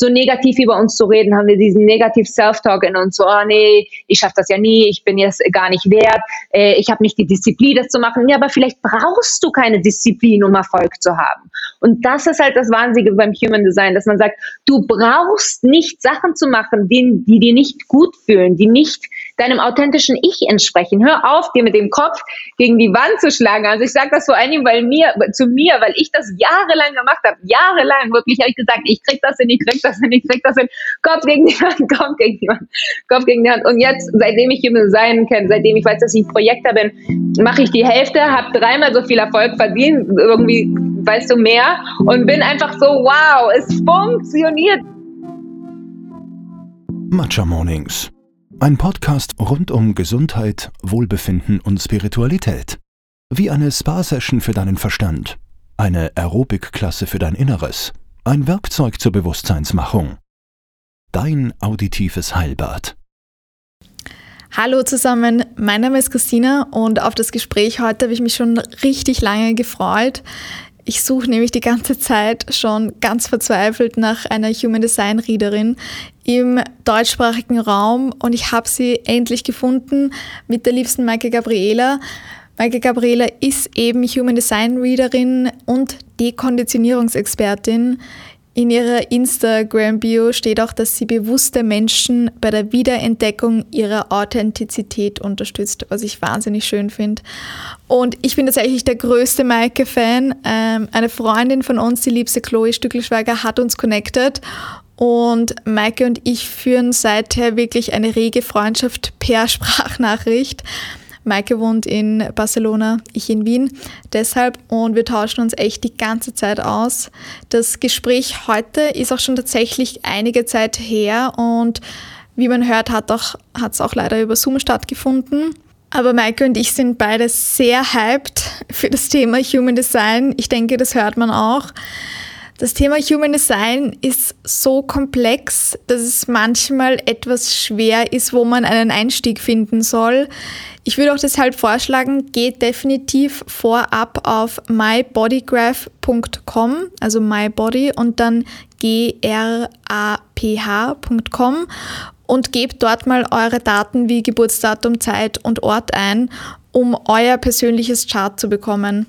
so negativ über uns zu reden, haben wir diesen negativ Self-Talk in uns, so, oh nee, ich schaffe das ja nie, ich bin jetzt gar nicht wert, äh, ich habe nicht die Disziplin, das zu machen. Ja, aber vielleicht brauchst du keine Disziplin, um Erfolg zu haben. Und das ist halt das Wahnsinnige beim Human Design, dass man sagt, du brauchst nicht Sachen zu machen, die, die dir nicht gut fühlen, die nicht deinem authentischen Ich entsprechen. Hör auf, dir mit dem Kopf gegen die Wand zu schlagen. Also ich sage das vor allem weil mir, zu mir, weil ich das jahrelang gemacht habe. Jahrelang wirklich habe ich gesagt, ich krieg das hin, ich krieg das hin, ich krieg das hin. Kopf gegen die Wand, Kopf gegen die Wand, Kopf gegen die Wand. Und jetzt, seitdem ich Human Design kenne, seitdem ich weiß, dass ich Projekter bin, mache ich die Hälfte, habe dreimal so viel Erfolg verdient, irgendwie, weißt du, mehr und bin einfach so, wow, es funktioniert. Matcha Mornings ein Podcast rund um Gesundheit, Wohlbefinden und Spiritualität. Wie eine Spa-Session für deinen Verstand, eine Aerobic-Klasse für dein Inneres, ein Werkzeug zur Bewusstseinsmachung. Dein auditives Heilbad. Hallo zusammen, mein Name ist Christina und auf das Gespräch heute habe ich mich schon richtig lange gefreut. Ich suche nämlich die ganze Zeit schon ganz verzweifelt nach einer Human Design Readerin im deutschsprachigen Raum und ich habe sie endlich gefunden mit der liebsten Maike Gabriela. Maike Gabriela ist eben Human Design Readerin und Dekonditionierungsexpertin. In ihrer Instagram-Bio steht auch, dass sie bewusste Menschen bei der Wiederentdeckung ihrer Authentizität unterstützt, was ich wahnsinnig schön finde. Und ich bin tatsächlich der größte Maike-Fan. Ähm, eine Freundin von uns, die liebste Chloe Stückelschweiger, hat uns connected und Maike und ich führen seither wirklich eine rege Freundschaft per Sprachnachricht. Maike wohnt in Barcelona, ich in Wien. Deshalb und wir tauschen uns echt die ganze Zeit aus. Das Gespräch heute ist auch schon tatsächlich einige Zeit her und wie man hört, hat es auch leider über Zoom stattgefunden. Aber Maike und ich sind beide sehr hyped für das Thema Human Design. Ich denke, das hört man auch. Das Thema Human Design ist so komplex, dass es manchmal etwas schwer ist, wo man einen Einstieg finden soll. Ich würde auch deshalb vorschlagen, geht definitiv vorab auf mybodygraph.com, also mybody und dann graph.com und gebt dort mal eure Daten wie Geburtsdatum, Zeit und Ort ein, um euer persönliches Chart zu bekommen.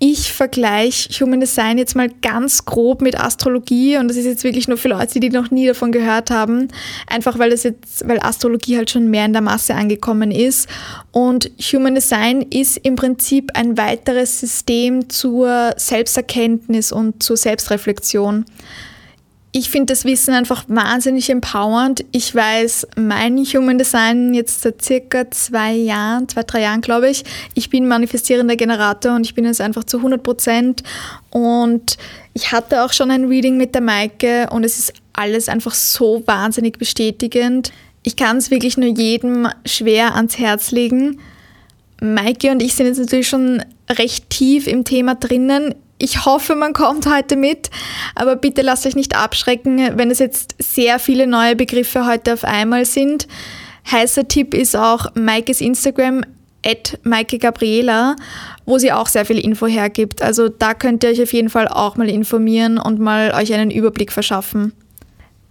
Ich vergleiche Human Design jetzt mal ganz grob mit Astrologie und das ist jetzt wirklich nur für Leute, die noch nie davon gehört haben, einfach weil das jetzt, weil Astrologie halt schon mehr in der Masse angekommen ist. Und Human Design ist im Prinzip ein weiteres System zur Selbsterkenntnis und zur Selbstreflexion ich finde das Wissen einfach wahnsinnig empowernd. Ich weiß mein Human Design jetzt seit circa zwei Jahren, zwei, drei Jahren glaube ich. Ich bin manifestierender Generator und ich bin es einfach zu 100 Prozent. Und ich hatte auch schon ein Reading mit der Maike und es ist alles einfach so wahnsinnig bestätigend. Ich kann es wirklich nur jedem schwer ans Herz legen. Maike und ich sind jetzt natürlich schon recht tief im Thema drinnen. Ich hoffe, man kommt heute mit, aber bitte lasst euch nicht abschrecken, wenn es jetzt sehr viele neue Begriffe heute auf einmal sind. Heißer Tipp ist auch Maikes Instagram at Maike Gabriela, wo sie auch sehr viel Info hergibt. Also da könnt ihr euch auf jeden Fall auch mal informieren und mal euch einen Überblick verschaffen.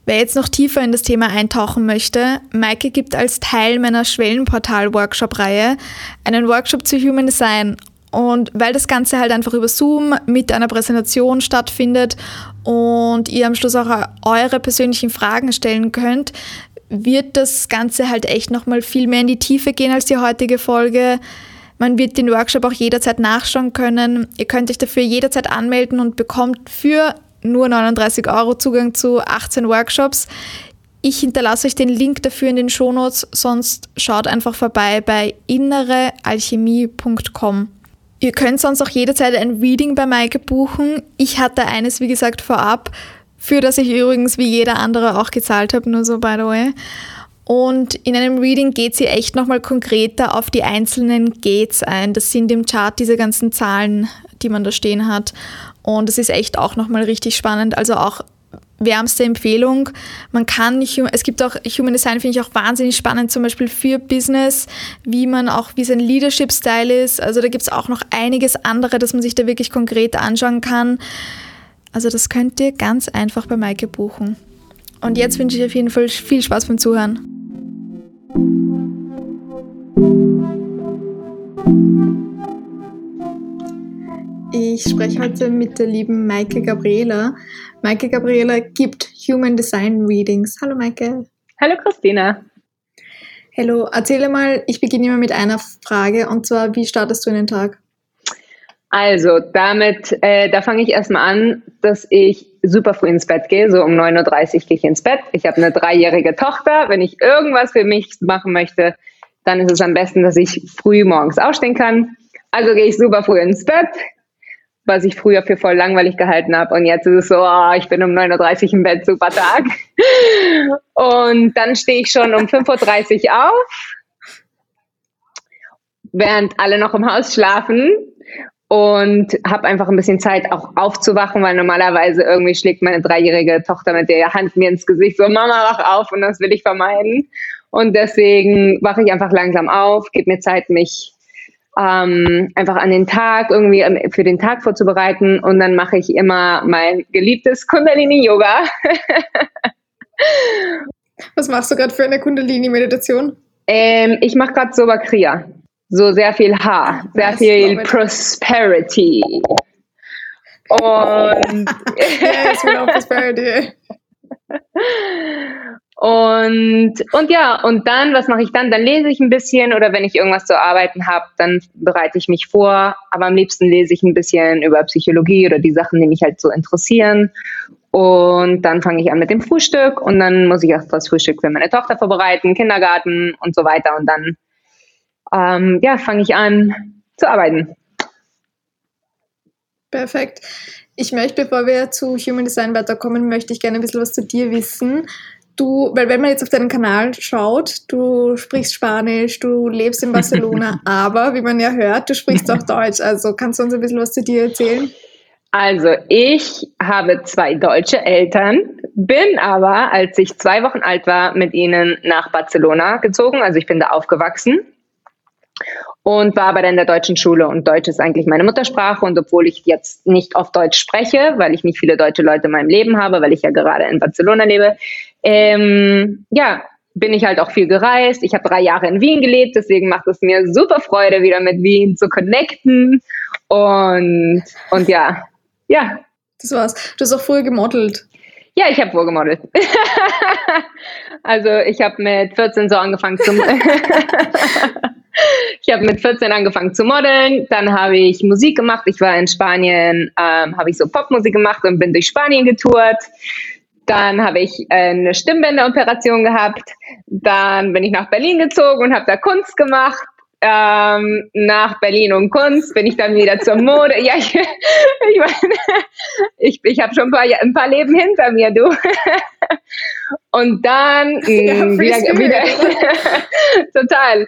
Wer jetzt noch tiefer in das Thema eintauchen möchte, Maike gibt als Teil meiner Schwellenportal-Workshop-Reihe einen Workshop zu Human Design und weil das Ganze halt einfach über Zoom mit einer Präsentation stattfindet und ihr am Schluss auch eure persönlichen Fragen stellen könnt, wird das Ganze halt echt nochmal viel mehr in die Tiefe gehen als die heutige Folge. Man wird den Workshop auch jederzeit nachschauen können. Ihr könnt euch dafür jederzeit anmelden und bekommt für nur 39 Euro Zugang zu 18 Workshops. Ich hinterlasse euch den Link dafür in den Shownotes, sonst schaut einfach vorbei bei innerealchemie.com. Ihr könnt sonst auch jederzeit ein Reading bei Maike buchen. Ich hatte eines, wie gesagt, vorab, für das ich übrigens wie jeder andere auch gezahlt habe, nur so by the way. Und in einem Reading geht sie echt nochmal konkreter auf die einzelnen Gates ein. Das sind im Chart diese ganzen Zahlen, die man da stehen hat. Und es ist echt auch nochmal richtig spannend. Also auch wärmste Empfehlung. Man kann, es gibt auch Human Design, finde ich auch wahnsinnig spannend, zum Beispiel für Business, wie man auch, wie sein Leadership-Style ist. Also da gibt es auch noch einiges andere, das man sich da wirklich konkret anschauen kann. Also das könnt ihr ganz einfach bei Maike buchen. Und jetzt wünsche ich auf jeden Fall viel Spaß beim Zuhören. Ich spreche heute mit der lieben Maike Gabriela. Maike Gabriela gibt Human Design Readings. Hallo Maike. Hallo Christina. Hallo, erzähle mal, ich beginne immer mit einer Frage und zwar, wie startest du in den Tag? Also, damit, äh, da fange ich erstmal an, dass ich super früh ins Bett gehe. So um 9.30 Uhr gehe ich ins Bett. Ich habe eine dreijährige Tochter. Wenn ich irgendwas für mich machen möchte, dann ist es am besten, dass ich früh morgens aufstehen kann. Also gehe ich super früh ins Bett, was ich früher für voll langweilig gehalten habe. Und jetzt ist es so, oh, ich bin um 9.30 Uhr im Bett, super Tag. Und dann stehe ich schon um 5.30 Uhr auf, während alle noch im Haus schlafen und habe einfach ein bisschen Zeit auch aufzuwachen, weil normalerweise irgendwie schlägt meine dreijährige Tochter mit der Hand mir ins Gesicht so, Mama, wach auf und das will ich vermeiden. Und deswegen wache ich einfach langsam auf, gebe mir Zeit, mich ähm, einfach an den Tag irgendwie ähm, für den Tag vorzubereiten und dann mache ich immer mein geliebtes Kundalini-Yoga. Was machst du gerade für eine Kundalini-Meditation? Ähm, ich mache gerade Soba Kriya. So sehr viel Haar, sehr nice, viel Prosperity. Und yes, Prosperity. Und, und ja, und dann, was mache ich dann? Dann lese ich ein bisschen oder wenn ich irgendwas zu arbeiten habe, dann bereite ich mich vor. Aber am liebsten lese ich ein bisschen über Psychologie oder die Sachen, die mich halt so interessieren. Und dann fange ich an mit dem Frühstück und dann muss ich auch das Frühstück für meine Tochter vorbereiten, Kindergarten und so weiter. Und dann ähm, ja, fange ich an zu arbeiten. Perfekt. Ich möchte, bevor wir zu Human Design weiterkommen, möchte ich gerne ein bisschen was zu dir wissen du, weil wenn man jetzt auf deinen Kanal schaut, du sprichst Spanisch, du lebst in Barcelona, aber wie man ja hört, du sprichst auch Deutsch. Also kannst du uns ein bisschen was zu dir erzählen? Also ich habe zwei deutsche Eltern, bin aber, als ich zwei Wochen alt war, mit ihnen nach Barcelona gezogen. Also ich bin da aufgewachsen und war aber dann in der deutschen Schule und Deutsch ist eigentlich meine Muttersprache und obwohl ich jetzt nicht auf Deutsch spreche, weil ich nicht viele deutsche Leute in meinem Leben habe, weil ich ja gerade in Barcelona lebe, ähm, ja, bin ich halt auch viel gereist. Ich habe drei Jahre in Wien gelebt, deswegen macht es mir super Freude, wieder mit Wien zu connecten. Und, und ja, ja. Das war's. Du hast auch früher gemodelt. Ja, ich habe vorgemodelt. also ich habe mit 14 so angefangen zu Ich habe mit 14 angefangen zu modeln, dann habe ich Musik gemacht. Ich war in Spanien, ähm, habe ich so Popmusik gemacht und bin durch Spanien getourt. Dann habe ich äh, eine Stimmbänderoperation gehabt. Dann bin ich nach Berlin gezogen und habe da Kunst gemacht. Ähm, nach Berlin und Kunst bin ich dann wieder zur Mode. Ja, ich, ich meine, ich, ich habe schon ein paar, ein paar Leben hinter mir, du. Und dann ja, mh, wieder, wieder total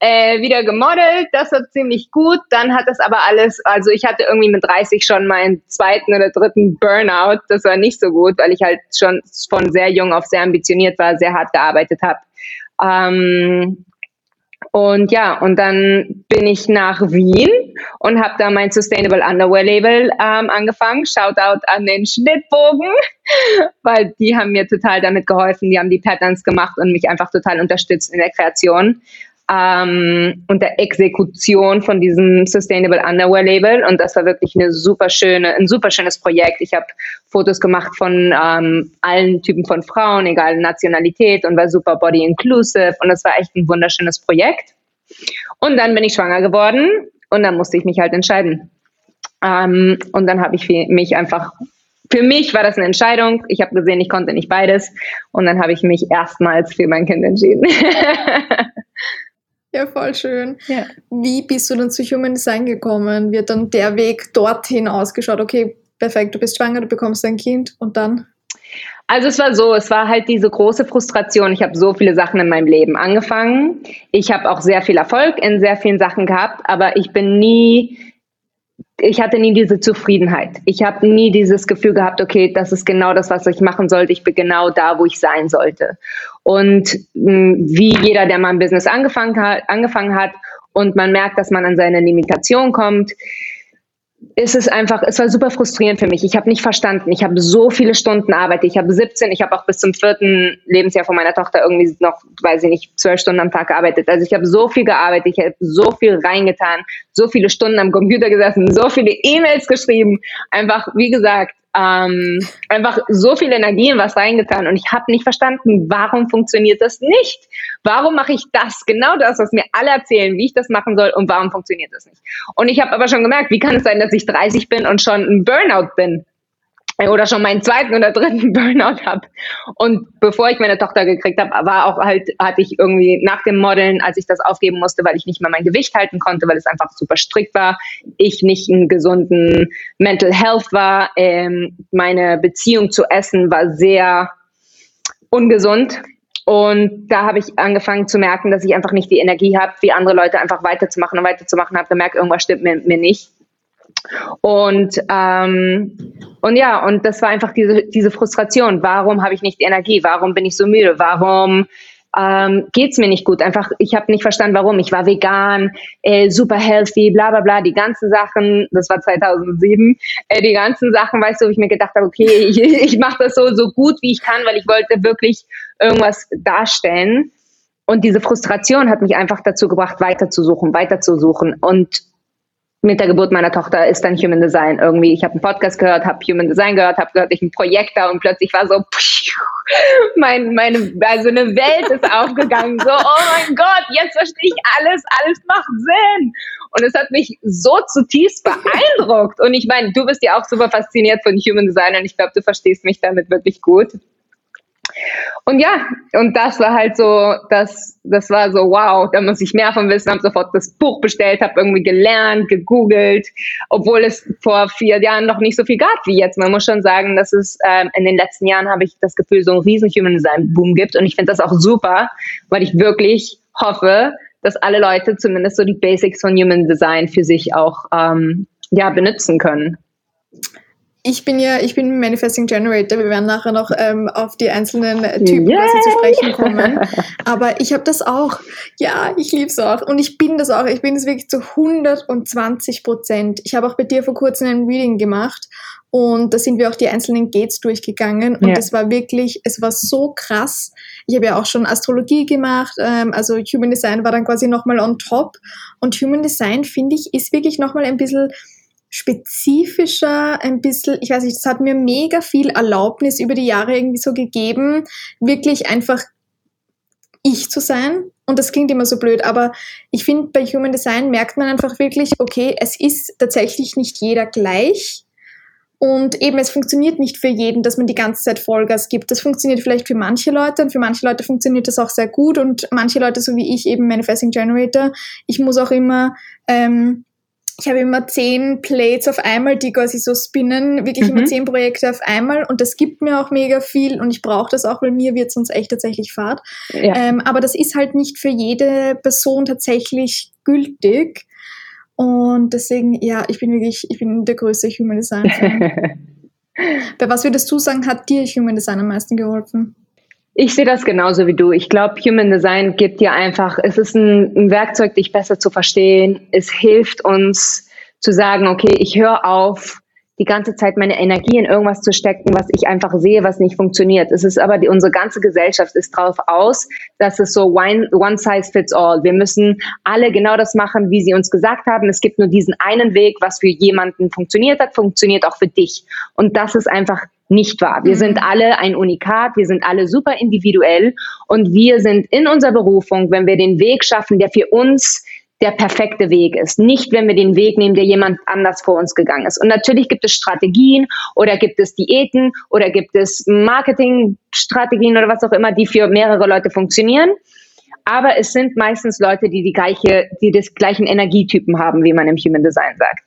äh, wieder gemodelt. Das war ziemlich gut. Dann hat das aber alles, also ich hatte irgendwie mit 30 schon meinen zweiten oder dritten Burnout. Das war nicht so gut, weil ich halt schon von sehr jung auf sehr ambitioniert war, sehr hart gearbeitet habe. Ähm, und ja, und dann bin ich nach Wien und habe da mein Sustainable Underwear Label ähm, angefangen. Shoutout an den Schnittbogen, weil die haben mir total damit geholfen. Die haben die Patterns gemacht und mich einfach total unterstützt in der Kreation ähm, und der Exekution von diesem Sustainable Underwear Label. Und das war wirklich eine super schöne, ein super schönes Projekt. Ich habe Fotos gemacht von ähm, allen Typen von Frauen, egal Nationalität, und war super body inclusive. Und das war echt ein wunderschönes Projekt. Und dann bin ich schwanger geworden und dann musste ich mich halt entscheiden. Ähm, und dann habe ich mich einfach für mich war das eine Entscheidung. Ich habe gesehen, ich konnte nicht beides. Und dann habe ich mich erstmals für mein Kind entschieden. Ja, voll schön. Ja. Wie bist du dann zu Human Design gekommen? Wird dann der Weg dorthin ausgeschaut? Okay, perfekt, du bist schwanger, du bekommst ein Kind und dann? Also es war so, es war halt diese große Frustration. Ich habe so viele Sachen in meinem Leben angefangen. Ich habe auch sehr viel Erfolg in sehr vielen Sachen gehabt, aber ich bin nie ich hatte nie diese Zufriedenheit. Ich habe nie dieses Gefühl gehabt, okay, das ist genau das, was ich machen sollte. Ich bin genau da, wo ich sein sollte. Und mh, hm, wie jeder, der mal ein Business angefangen hat, angefangen hat und man merkt, dass man an seine Limitation kommt, ist es einfach, es war super frustrierend für mich. Ich habe nicht verstanden. Ich habe so viele Stunden Arbeit. Ich habe 17, ich habe auch bis zum vierten Lebensjahr von meiner Tochter irgendwie noch, weiß ich nicht, zwölf Stunden am Tag gearbeitet. Also ich habe so viel gearbeitet, ich habe so viel reingetan, so viele Stunden am Computer gesessen, so viele E-Mails geschrieben. Einfach, wie gesagt, ähm, einfach so viel Energie in was reingetan und ich habe nicht verstanden, warum funktioniert das nicht? Warum mache ich das, genau das, was mir alle erzählen, wie ich das machen soll und warum funktioniert das nicht? Und ich habe aber schon gemerkt, wie kann es sein, dass ich 30 bin und schon ein Burnout bin? Oder schon meinen zweiten oder dritten Burnout habe. Und bevor ich meine Tochter gekriegt habe, war auch halt, hatte ich irgendwie nach dem Modeln, als ich das aufgeben musste, weil ich nicht mehr mein Gewicht halten konnte, weil es einfach super strikt war, ich nicht einen gesunden Mental Health war, ähm, meine Beziehung zu Essen war sehr ungesund. Und da habe ich angefangen zu merken, dass ich einfach nicht die Energie habe, wie andere Leute einfach weiterzumachen und weiterzumachen. Habe gemerkt, irgendwas stimmt mir, mir nicht. Und, ähm, und ja, und das war einfach diese, diese Frustration. Warum habe ich nicht Energie? Warum bin ich so müde? Warum ähm, geht mir nicht gut? Einfach, ich habe nicht verstanden, warum. Ich war vegan, äh, super healthy, bla bla bla, die ganzen Sachen, das war 2007, äh, die ganzen Sachen, weißt du, wo ich mir gedacht habe, okay, ich, ich mache das so, so gut, wie ich kann, weil ich wollte wirklich irgendwas darstellen. Und diese Frustration hat mich einfach dazu gebracht, weiterzusuchen, weiterzusuchen. Und mit der Geburt meiner Tochter ist dann Human Design irgendwie. Ich habe einen Podcast gehört, habe Human Design gehört, habe gehört, ich ein Projekt da und plötzlich war so, mein, meine, also eine Welt ist aufgegangen. So, oh mein Gott, jetzt verstehe ich alles, alles macht Sinn. Und es hat mich so zutiefst beeindruckt. Und ich meine, du bist ja auch super fasziniert von Human Design und ich glaube, du verstehst mich damit wirklich gut. Und ja, und das war halt so, das, das war so, wow, da muss ich mehr von wissen, habe sofort das Buch bestellt, habe irgendwie gelernt, gegoogelt, obwohl es vor vier Jahren noch nicht so viel gab wie jetzt. Man muss schon sagen, dass es ähm, in den letzten Jahren habe ich das Gefühl, so einen riesen Human Design Boom gibt und ich finde das auch super, weil ich wirklich hoffe, dass alle Leute zumindest so die Basics von Human Design für sich auch ähm, ja, benutzen können ich bin ja, ich bin Manifesting Generator. Wir werden nachher noch ähm, auf die einzelnen Typen quasi zu sprechen kommen. Aber ich habe das auch. Ja, ich liebe es auch. Und ich bin das auch. Ich bin es wirklich zu 120 Prozent. Ich habe auch bei dir vor kurzem ein Reading gemacht. Und da sind wir auch die einzelnen Gates durchgegangen. Und es ja. war wirklich, es war so krass. Ich habe ja auch schon Astrologie gemacht. Ähm, also Human Design war dann quasi nochmal on top. Und Human Design, finde ich, ist wirklich nochmal ein bisschen spezifischer, ein bisschen, ich weiß nicht, das hat mir mega viel Erlaubnis über die Jahre irgendwie so gegeben, wirklich einfach ich zu sein. Und das klingt immer so blöd, aber ich finde, bei Human Design merkt man einfach wirklich, okay, es ist tatsächlich nicht jeder gleich. Und eben, es funktioniert nicht für jeden, dass man die ganze Zeit Vollgas gibt. Das funktioniert vielleicht für manche Leute und für manche Leute funktioniert das auch sehr gut und manche Leute, so wie ich, eben Manifesting Generator, ich muss auch immer ähm, ich habe immer zehn Plates auf einmal, die quasi so spinnen, wirklich mhm. immer zehn Projekte auf einmal und das gibt mir auch mega viel und ich brauche das auch, weil mir wird sonst echt tatsächlich fad. Ja. Ähm, aber das ist halt nicht für jede Person tatsächlich gültig und deswegen, ja, ich bin wirklich, ich bin der größte Human Design Fan. Bei was würdest du sagen, hat dir Human Design am meisten geholfen? Ich sehe das genauso wie du. Ich glaube, Human Design gibt dir einfach, es ist ein, ein, Werkzeug, dich besser zu verstehen. Es hilft uns zu sagen, okay, ich höre auf, die ganze Zeit meine Energie in irgendwas zu stecken, was ich einfach sehe, was nicht funktioniert. Es ist aber, die, unsere ganze Gesellschaft ist drauf aus, dass es so one, one size fits all. Wir müssen alle genau das machen, wie sie uns gesagt haben. Es gibt nur diesen einen Weg, was für jemanden funktioniert hat, funktioniert auch für dich. Und das ist einfach nicht wahr. Wir mhm. sind alle ein Unikat, wir sind alle super individuell und wir sind in unserer Berufung, wenn wir den Weg schaffen, der für uns der perfekte Weg ist. Nicht, wenn wir den Weg nehmen, der jemand anders vor uns gegangen ist. Und natürlich gibt es Strategien oder gibt es Diäten oder gibt es Marketingstrategien oder was auch immer, die für mehrere Leute funktionieren. Aber es sind meistens Leute, die die gleiche, die des gleichen Energietypen haben, wie man im Human Design sagt.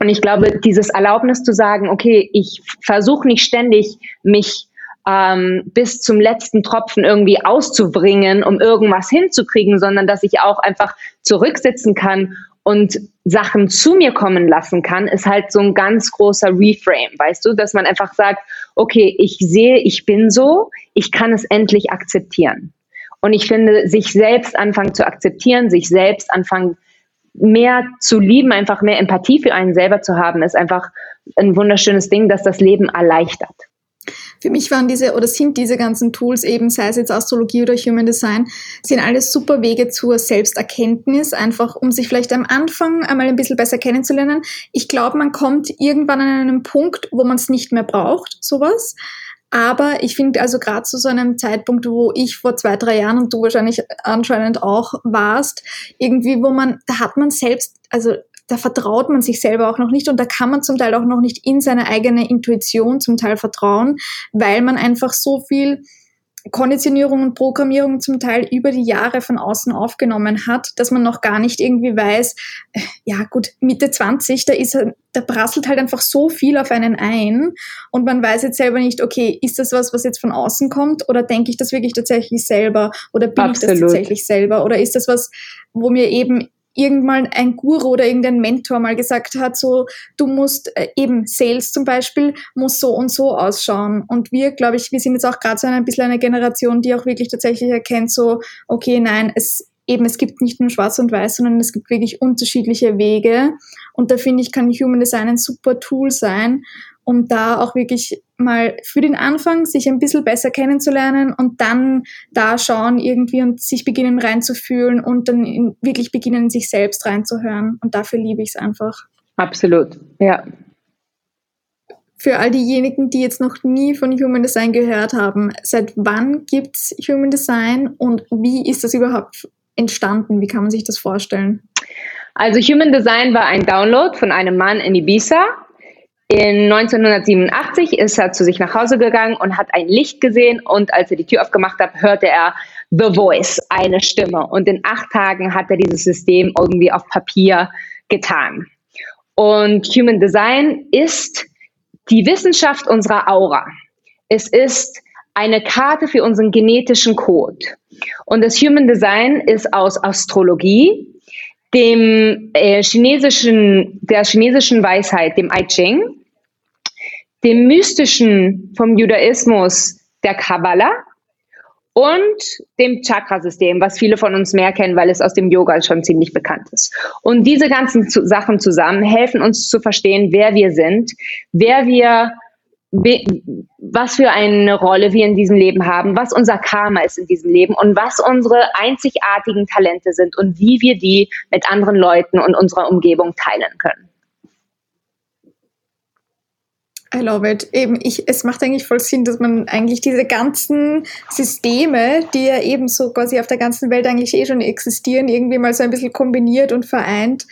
Und ich glaube, dieses Erlaubnis zu sagen, okay, ich versuche nicht ständig, mich ähm, bis zum letzten Tropfen irgendwie auszubringen, um irgendwas hinzukriegen, sondern dass ich auch einfach zurücksitzen kann und Sachen zu mir kommen lassen kann, ist halt so ein ganz großer Reframe, weißt du, dass man einfach sagt, okay, ich sehe, ich bin so, ich kann es endlich akzeptieren. Und ich finde, sich selbst anfangen zu akzeptieren, sich selbst anfangen mehr zu lieben, einfach mehr Empathie für einen selber zu haben, ist einfach ein wunderschönes Ding, das das Leben erleichtert. Für mich waren diese oder sind diese ganzen Tools eben, sei es jetzt Astrologie oder Human Design, sind alles super Wege zur Selbsterkenntnis, einfach um sich vielleicht am Anfang einmal ein bisschen besser kennenzulernen. Ich glaube, man kommt irgendwann an einen Punkt, wo man es nicht mehr braucht, sowas. Aber ich finde also gerade zu so einem Zeitpunkt, wo ich vor zwei, drei Jahren und du wahrscheinlich anscheinend auch warst, irgendwie, wo man, da hat man selbst, also da vertraut man sich selber auch noch nicht und da kann man zum Teil auch noch nicht in seine eigene Intuition zum Teil vertrauen, weil man einfach so viel Konditionierung und Programmierung zum Teil über die Jahre von außen aufgenommen hat, dass man noch gar nicht irgendwie weiß, äh, ja gut, Mitte 20, da ist da prasselt halt einfach so viel auf einen ein und man weiß jetzt selber nicht, okay, ist das was, was jetzt von außen kommt oder denke ich das wirklich tatsächlich selber oder bin Absolut. ich das tatsächlich selber oder ist das was, wo mir eben irgendwann ein Guru oder irgendein Mentor mal gesagt hat, so, du musst äh, eben Sales zum Beispiel, muss so und so ausschauen. Und wir, glaube ich, wir sind jetzt auch gerade so ein bisschen eine Generation, die auch wirklich tatsächlich erkennt, so, okay, nein, es eben, es gibt nicht nur schwarz und weiß, sondern es gibt wirklich unterschiedliche Wege. Und da finde ich, kann Human Design ein super Tool sein, um da auch wirklich mal für den Anfang sich ein bisschen besser kennenzulernen und dann da schauen irgendwie und sich beginnen reinzufühlen und dann in, wirklich beginnen, sich selbst reinzuhören. Und dafür liebe ich es einfach. Absolut, ja. Für all diejenigen, die jetzt noch nie von Human Design gehört haben, seit wann gibt es Human Design und wie ist das überhaupt entstanden? Wie kann man sich das vorstellen? Also Human Design war ein Download von einem Mann in Ibiza, in 1987 ist er zu sich nach Hause gegangen und hat ein Licht gesehen und als er die Tür aufgemacht hat, hörte er The Voice, eine Stimme. Und in acht Tagen hat er dieses System irgendwie auf Papier getan. Und Human Design ist die Wissenschaft unserer Aura. Es ist eine Karte für unseren genetischen Code. Und das Human Design ist aus Astrologie, dem äh, chinesischen, der chinesischen Weisheit, dem I Ching, dem mystischen vom Judaismus, der Kabbalah und dem Chakrasystem, was viele von uns mehr kennen, weil es aus dem Yoga schon ziemlich bekannt ist. Und diese ganzen Sachen zusammen helfen uns zu verstehen, wer wir sind, wer wir was für eine Rolle wir in diesem Leben haben, was unser Karma ist in diesem Leben und was unsere einzigartigen Talente sind und wie wir die mit anderen Leuten und unserer Umgebung teilen können. I love it. Eben, ich, es macht eigentlich voll Sinn, dass man eigentlich diese ganzen Systeme, die ja eben so quasi auf der ganzen Welt eigentlich eh schon existieren, irgendwie mal so ein bisschen kombiniert und vereint.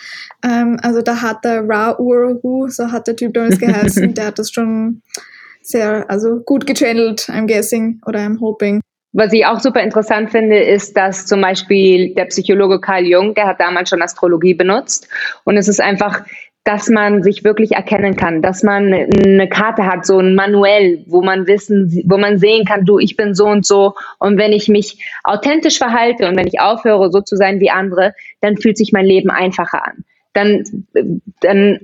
Ähm, also da hat der Ra Uru, so hat der Typ damals geheißen, der hat das schon sehr, also gut gechannelt, I'm guessing, oder I'm hoping. Was ich auch super interessant finde, ist, dass zum Beispiel der Psychologe Carl Jung, der hat damals schon Astrologie benutzt. Und es ist einfach, dass man sich wirklich erkennen kann, dass man eine Karte hat, so ein Manuell, wo man wissen, wo man sehen kann, du, ich bin so und so. Und wenn ich mich authentisch verhalte und wenn ich aufhöre, so zu sein wie andere, dann fühlt sich mein Leben einfacher an. Dann, dann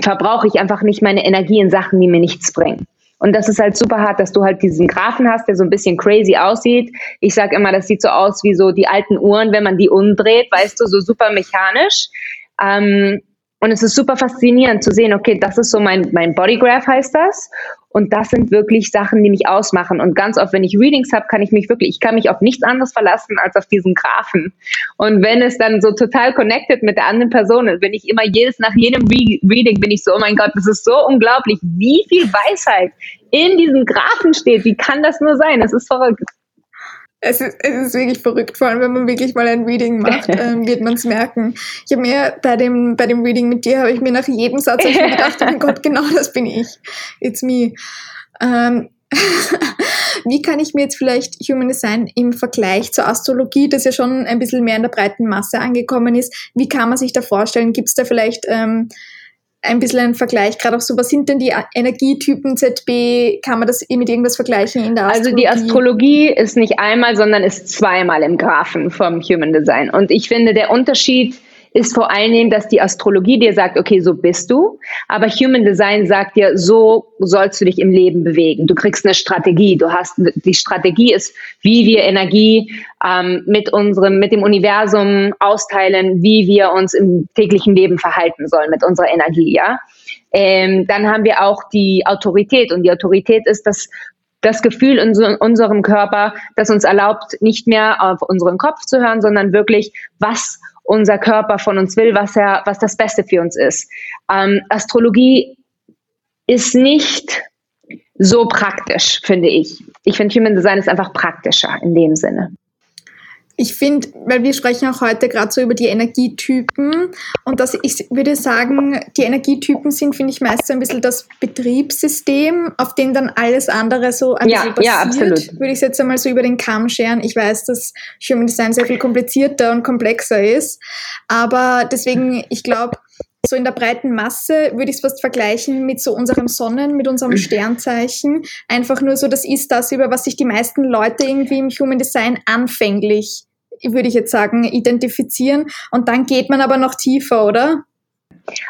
verbrauche ich einfach nicht meine Energie in Sachen, die mir nichts bringen. Und das ist halt super hart, dass du halt diesen Graphen hast, der so ein bisschen crazy aussieht. Ich sage immer, das sieht so aus wie so die alten Uhren, wenn man die umdreht, weißt du, so super mechanisch. Ähm, und es ist super faszinierend zu sehen, okay, das ist so mein, mein Bodygraph heißt das. Und das sind wirklich Sachen, die mich ausmachen. Und ganz oft, wenn ich Readings habe, kann ich mich wirklich, ich kann mich auf nichts anderes verlassen als auf diesen Graphen. Und wenn es dann so total connected mit der anderen Person ist, wenn ich immer jedes, nach jedem Re Reading bin ich so, oh mein Gott, das ist so unglaublich, wie viel Weisheit in diesen Graphen steht. Wie kann das nur sein? Das ist verrückt. Es ist, es ist wirklich verrückt, vor allem wenn man wirklich mal ein Reading macht, ähm, wird man es merken. Ich habe mir bei dem, bei dem Reading mit dir, habe ich mir nach jedem Satz mir gedacht, oh mein Gott, genau das bin ich. It's me. Ähm, wie kann ich mir jetzt vielleicht Human Design im Vergleich zur Astrologie, das ja schon ein bisschen mehr in der breiten Masse angekommen ist, wie kann man sich da vorstellen? Gibt es da vielleicht ähm, ein bisschen ein Vergleich, gerade auch so, was sind denn die Energietypen ZB? Kann man das mit irgendwas vergleichen in der Astrologie? Also die Astrologie ist nicht einmal, sondern ist zweimal im Graphen vom Human Design. Und ich finde, der Unterschied ist vor allen Dingen, dass die Astrologie dir sagt, okay, so bist du, aber Human Design sagt dir, so sollst du dich im Leben bewegen. Du kriegst eine Strategie. Du hast die Strategie ist, wie wir Energie ähm, mit unserem, mit dem Universum austeilen, wie wir uns im täglichen Leben verhalten sollen mit unserer Energie, ja. Ähm, dann haben wir auch die Autorität und die Autorität ist das das Gefühl in so, unserem Körper, das uns erlaubt, nicht mehr auf unseren Kopf zu hören, sondern wirklich, was unser Körper von uns will, was er, was das Beste für uns ist. Ähm, Astrologie ist nicht so praktisch, finde ich. Ich finde Human Design ist einfach praktischer in dem Sinne. Ich finde, weil wir sprechen auch heute gerade so über die Energietypen und dass ich würde sagen, die Energietypen sind, finde ich, meist so ein bisschen das Betriebssystem, auf dem dann alles andere so ein ja, bisschen basiert. Ja, absolut. Würde ich jetzt einmal so über den Kamm scheren. Ich weiß, dass Human Design sehr viel komplizierter und komplexer ist, aber deswegen, ich glaube, so in der breiten Masse würde ich es fast vergleichen mit so unserem Sonnen, mit unserem Sternzeichen. Einfach nur so, das ist das, über was sich die meisten Leute irgendwie im Human Design anfänglich, würde ich jetzt sagen, identifizieren. Und dann geht man aber noch tiefer, oder?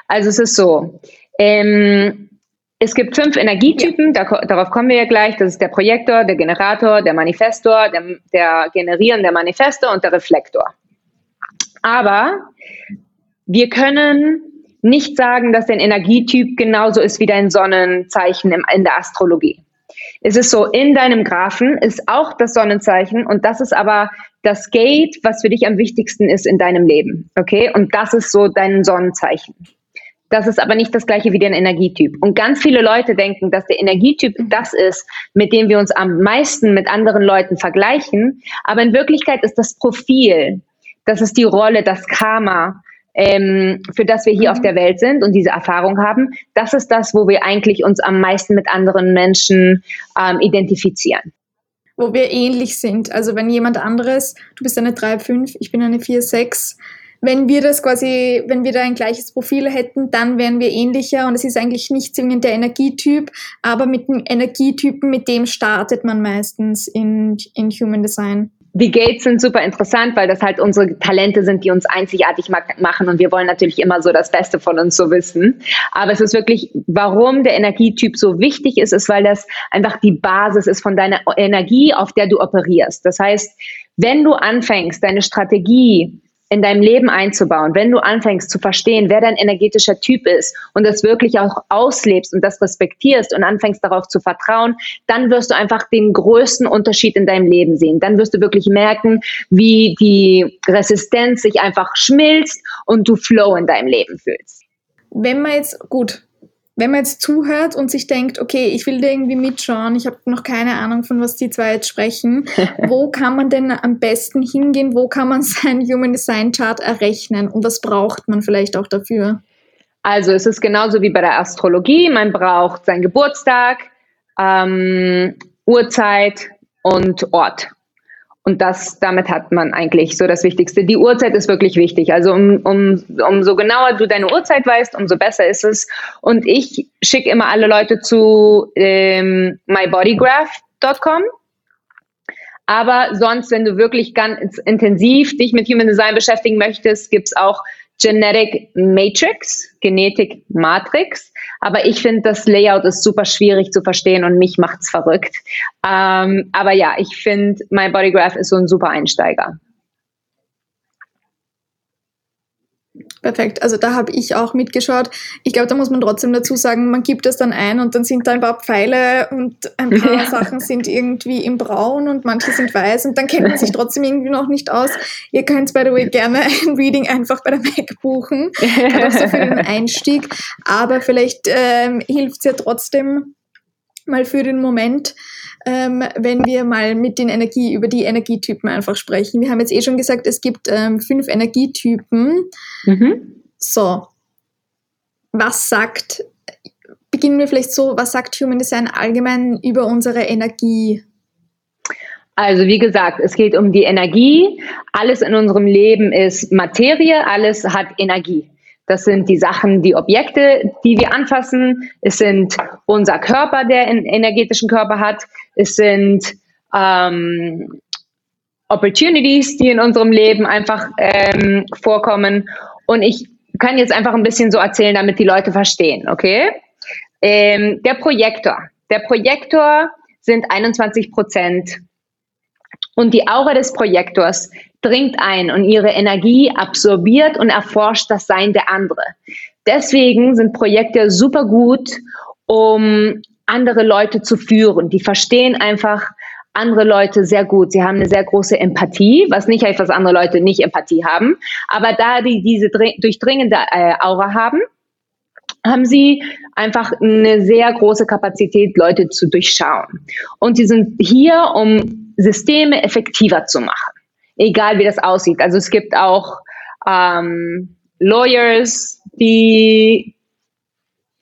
Also es ist so. Ähm, es gibt fünf Energietypen, ja. da, darauf kommen wir ja gleich. Das ist der Projektor, der Generator, der Manifestor, der, der generierende Manifestor und der Reflektor. Aber wir können nicht sagen, dass dein Energietyp genauso ist wie dein Sonnenzeichen in der Astrologie. Es ist so, in deinem Graphen ist auch das Sonnenzeichen und das ist aber das Gate, was für dich am wichtigsten ist in deinem Leben. Okay? Und das ist so dein Sonnenzeichen. Das ist aber nicht das gleiche wie dein Energietyp. Und ganz viele Leute denken, dass der Energietyp das ist, mit dem wir uns am meisten mit anderen Leuten vergleichen. Aber in Wirklichkeit ist das Profil, das ist die Rolle, das Karma, ähm, für das wir hier mhm. auf der Welt sind und diese Erfahrung haben, das ist das, wo wir eigentlich uns am meisten mit anderen Menschen ähm, identifizieren. Wo wir ähnlich sind. Also wenn jemand anderes, du bist eine 3,5, ich bin eine 4,6, wenn wir das quasi, wenn wir da ein gleiches Profil hätten, dann wären wir ähnlicher und es ist eigentlich nicht zwingend der Energietyp, aber mit dem Energietypen, mit dem startet man meistens in, in Human Design die Gates sind super interessant, weil das halt unsere Talente sind, die uns einzigartig machen und wir wollen natürlich immer so das Beste von uns so wissen. Aber es ist wirklich, warum der Energietyp so wichtig ist, ist, weil das einfach die Basis ist von deiner Energie, auf der du operierst. Das heißt, wenn du anfängst, deine Strategie in deinem Leben einzubauen, wenn du anfängst zu verstehen, wer dein energetischer Typ ist und das wirklich auch auslebst und das respektierst und anfängst darauf zu vertrauen, dann wirst du einfach den größten Unterschied in deinem Leben sehen. Dann wirst du wirklich merken, wie die Resistenz sich einfach schmilzt und du Flow in deinem Leben fühlst. Wenn man jetzt, gut, wenn man jetzt zuhört und sich denkt, okay, ich will da irgendwie mitschauen, ich habe noch keine Ahnung, von was die zwei jetzt sprechen, wo kann man denn am besten hingehen? Wo kann man sein Human Design Chart errechnen und was braucht man vielleicht auch dafür? Also es ist genauso wie bei der Astrologie. Man braucht seinen Geburtstag, ähm, Uhrzeit und Ort. Und das, damit hat man eigentlich so das Wichtigste. Die Uhrzeit ist wirklich wichtig. Also um, um, umso genauer du deine Uhrzeit weißt, umso besser ist es. Und ich schicke immer alle Leute zu ähm, mybodygraph.com. Aber sonst, wenn du wirklich ganz intensiv dich mit Human Design beschäftigen möchtest, gibt's auch Genetic Matrix, Genetik Matrix. Aber ich finde, das Layout ist super schwierig zu verstehen und mich macht's verrückt. Ähm, aber ja, ich finde, My Bodygraph ist so ein super Einsteiger. Perfekt, also da habe ich auch mitgeschaut. Ich glaube, da muss man trotzdem dazu sagen, man gibt das dann ein und dann sind da ein paar Pfeile und ein paar ja. Sachen sind irgendwie im Braun und manche sind weiß und dann kennt man sich trotzdem irgendwie noch nicht aus. Ihr könnt, by the way, gerne ein Reading einfach bei der Mac buchen, gerade so für den Einstieg, aber vielleicht ähm, hilft es ja trotzdem mal für den Moment, ähm, wenn wir mal mit den Energie, über die Energietypen einfach sprechen. Wir haben jetzt eh schon gesagt, es gibt ähm, fünf Energietypen. Mhm. So. Was sagt, beginnen wir vielleicht so, was sagt Human Design allgemein über unsere Energie? Also wie gesagt, es geht um die Energie. Alles in unserem Leben ist Materie, alles hat Energie. Das sind die Sachen, die Objekte, die wir anfassen. Es sind unser Körper, der einen energetischen Körper hat. Es sind ähm, Opportunities, die in unserem Leben einfach ähm, vorkommen. Und ich kann jetzt einfach ein bisschen so erzählen, damit die Leute verstehen, okay? Ähm, der Projektor. Der Projektor sind 21 Prozent. Und die Aura des Projektors dringt ein und ihre Energie absorbiert und erforscht das Sein der andere. Deswegen sind Projekte super gut, um andere Leute zu führen. Die verstehen einfach andere Leute sehr gut. Sie haben eine sehr große Empathie, was nicht heißt, dass andere Leute nicht Empathie haben. Aber da die diese durchdringende äh, Aura haben, haben sie einfach eine sehr große Kapazität, Leute zu durchschauen. Und sie sind hier, um Systeme effektiver zu machen, egal wie das aussieht. Also es gibt auch ähm, Lawyers, die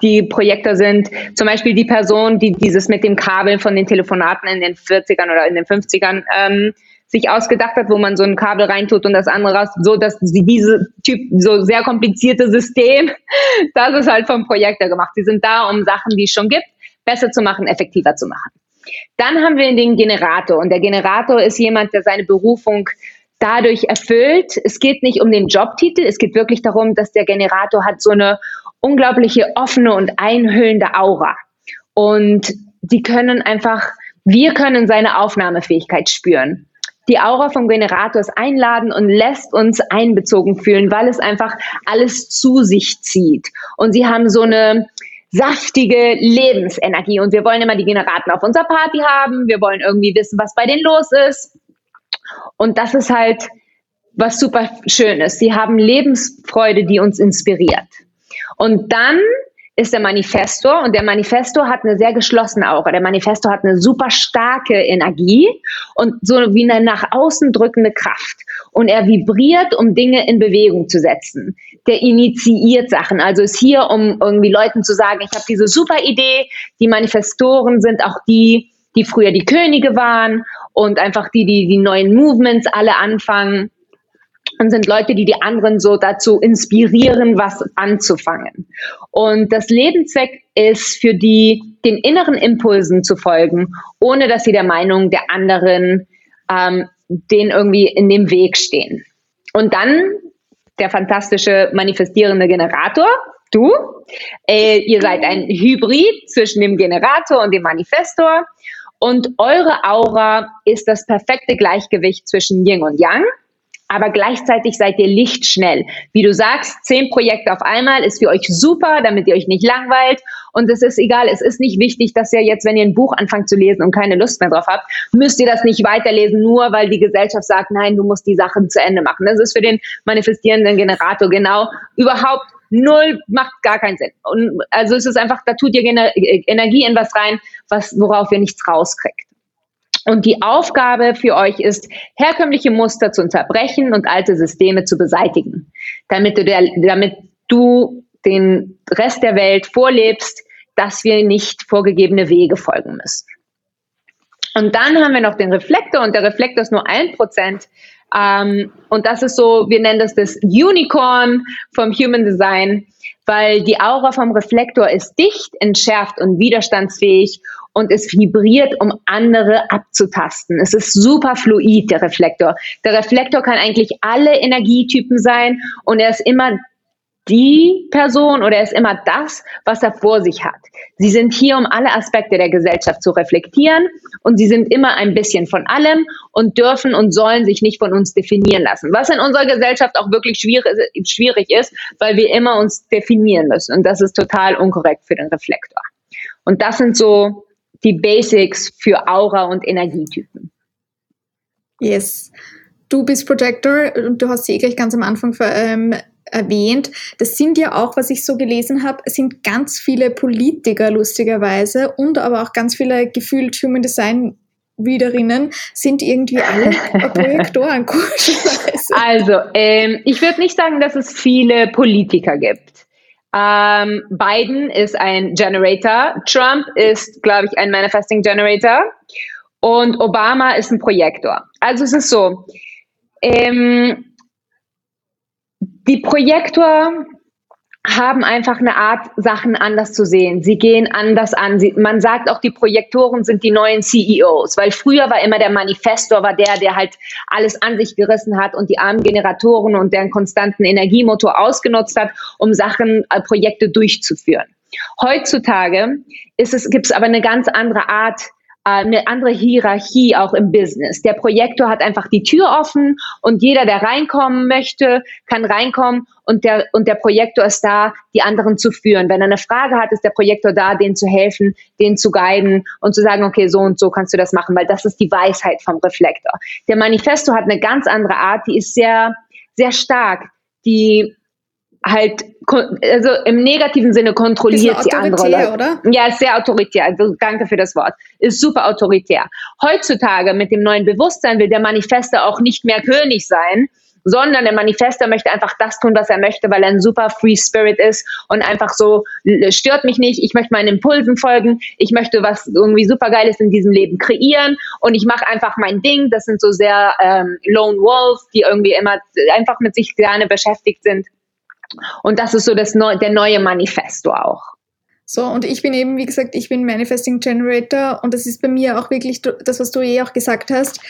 die Projekte sind. Zum Beispiel die Person, die dieses mit dem Kabel von den Telefonaten in den 40ern oder in den 50ern ähm, sich ausgedacht hat, wo man so ein Kabel reintut und das andere raus, so dass sie diese Typ, so sehr komplizierte System, das ist halt vom Projektor gemacht. Sie sind da, um Sachen, die es schon gibt, besser zu machen, effektiver zu machen. Dann haben wir den Generator und der Generator ist jemand, der seine Berufung dadurch erfüllt. Es geht nicht um den Jobtitel, es geht wirklich darum, dass der Generator hat so eine unglaubliche offene und einhüllende Aura. Und die können einfach, wir können seine Aufnahmefähigkeit spüren. Die Aura vom Generator ist einladen und lässt uns einbezogen fühlen, weil es einfach alles zu sich zieht. Und sie haben so eine saftige Lebensenergie. Und wir wollen immer die Generaten auf unserer Party haben. Wir wollen irgendwie wissen, was bei denen los ist. Und das ist halt was super Schönes. Sie haben Lebensfreude, die uns inspiriert. Und dann ist der Manifestor und der Manifestor hat eine sehr geschlossene Aura. Der Manifestor hat eine super starke Energie und so wie eine nach außen drückende Kraft. Und er vibriert, um Dinge in Bewegung zu setzen. Der initiiert Sachen, also ist hier, um irgendwie Leuten zu sagen, ich habe diese super Idee. Die Manifestoren sind auch die, die früher die Könige waren und einfach die, die die neuen Movements alle anfangen und sind Leute, die die anderen so dazu inspirieren, was anzufangen. Und das Lebenszweck ist für die, den inneren Impulsen zu folgen, ohne dass sie der Meinung der anderen ähm, den irgendwie in dem Weg stehen. Und dann der fantastische manifestierende Generator, du. Äh, ihr seid ein Hybrid zwischen dem Generator und dem Manifestor. Und eure Aura ist das perfekte Gleichgewicht zwischen Yin und Yang aber gleichzeitig seid ihr lichtschnell. Wie du sagst, zehn Projekte auf einmal ist für euch super, damit ihr euch nicht langweilt. Und es ist egal, es ist nicht wichtig, dass ihr jetzt, wenn ihr ein Buch anfangt zu lesen und keine Lust mehr drauf habt, müsst ihr das nicht weiterlesen, nur weil die Gesellschaft sagt, nein, du musst die Sachen zu Ende machen. Das ist für den manifestierenden Generator genau überhaupt null, macht gar keinen Sinn. Und also es ist einfach, da tut ihr Energie in was rein, was, worauf ihr nichts rauskriegt. Und die Aufgabe für euch ist, herkömmliche Muster zu unterbrechen und alte Systeme zu beseitigen, damit du, der, damit du den Rest der Welt vorlebst, dass wir nicht vorgegebene Wege folgen müssen. Und dann haben wir noch den Reflektor und der Reflektor ist nur ein Prozent. Ähm, und das ist so, wir nennen das das Unicorn vom Human Design, weil die Aura vom Reflektor ist dicht, entschärft und widerstandsfähig und es vibriert, um andere abzutasten. Es ist super fluid, der Reflektor. Der Reflektor kann eigentlich alle Energietypen sein und er ist immer die Person oder er ist immer das, was er vor sich hat. Sie sind hier, um alle Aspekte der Gesellschaft zu reflektieren und sie sind immer ein bisschen von allem und dürfen und sollen sich nicht von uns definieren lassen. Was in unserer Gesellschaft auch wirklich schwierig, ist, weil wir immer uns definieren müssen und das ist total unkorrekt für den Reflektor. Und das sind so die Basics für Aura und Energietypen. Yes. Du bist Projector und du hast sie eh gleich ganz am Anfang ähm, erwähnt. Das sind ja auch, was ich so gelesen habe, sind ganz viele Politiker lustigerweise und aber auch ganz viele gefühlt Human Design Readerinnen sind irgendwie alle Projektoren. also, ähm, ich würde nicht sagen, dass es viele Politiker gibt. Ähm, Biden ist ein Generator. Trump ist, glaube ich, ein Manifesting Generator. Und Obama ist ein Projektor. Also es ist so, ähm, die Projektor haben einfach eine Art, Sachen anders zu sehen. Sie gehen anders an. Sie, man sagt auch, die Projektoren sind die neuen CEOs, weil früher war immer der Manifestor, war der, der halt alles an sich gerissen hat und die armen Generatoren und deren konstanten Energiemotor ausgenutzt hat, um Sachen, äh, Projekte durchzuführen. Heutzutage ist es, gibt es aber eine ganz andere Art, eine andere Hierarchie auch im Business. Der Projektor hat einfach die Tür offen und jeder, der reinkommen möchte, kann reinkommen und der, und der Projektor ist da, die anderen zu führen. Wenn er eine Frage hat, ist der Projektor da, denen zu helfen, denen zu guiden und zu sagen, okay, so und so kannst du das machen, weil das ist die Weisheit vom Reflektor. Der Manifesto hat eine ganz andere Art, die ist sehr, sehr stark. Die halt, also im negativen Sinne kontrolliert sie andere Leute. Oder? Ja, ist sehr autoritär. Also danke für das Wort. Ist super autoritär. Heutzutage mit dem neuen Bewusstsein will der Manifester auch nicht mehr König sein, sondern der Manifester möchte einfach das tun, was er möchte, weil er ein super Free Spirit ist und einfach so stört mich nicht. Ich möchte meinen Impulsen folgen. Ich möchte was irgendwie super Geiles in diesem Leben kreieren und ich mache einfach mein Ding. Das sind so sehr ähm, Lone Wolves, die irgendwie immer einfach mit sich gerne beschäftigt sind. Und das ist so das Neu der neue Manifesto auch. So, und ich bin eben, wie gesagt, ich bin Manifesting Generator und das ist bei mir auch wirklich das, was du eh auch gesagt hast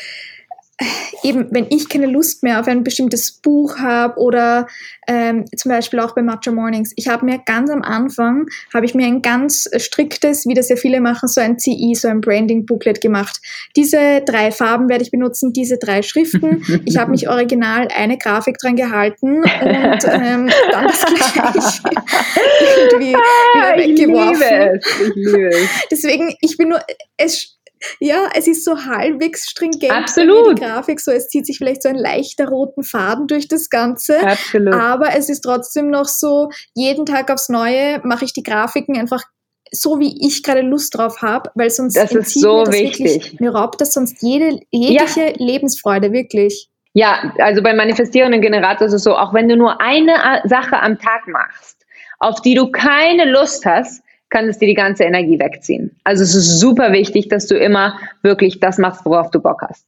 eben, wenn ich keine Lust mehr auf ein bestimmtes Buch habe oder ähm, zum Beispiel auch bei Matcha Mornings, ich habe mir ganz am Anfang, habe ich mir ein ganz striktes, wie das ja viele machen, so ein CI, so ein Branding-Booklet gemacht. Diese drei Farben werde ich benutzen, diese drei Schriften. Ich habe mich original eine Grafik dran gehalten und ähm, dann das gleich irgendwie wieder weggeworfen. Ich liebe es. Ich liebe es. Deswegen, ich bin nur, es ja, es ist so halbwegs stringent. Absolut. Die Grafik, so es zieht sich vielleicht so ein leichter roten Faden durch das Ganze. Absolut. Aber es ist trotzdem noch so, jeden Tag aufs Neue mache ich die Grafiken einfach so wie ich gerade Lust drauf habe, weil sonst das ist so mir das wichtig. Wirklich, mir raubt das sonst jede jegliche ja. Lebensfreude wirklich. Ja, also beim manifestierenden Generator ist es so, auch wenn du nur eine Sache am Tag machst, auf die du keine Lust hast, kann es dir die ganze Energie wegziehen. Also es ist super wichtig, dass du immer wirklich das machst, worauf du Bock hast.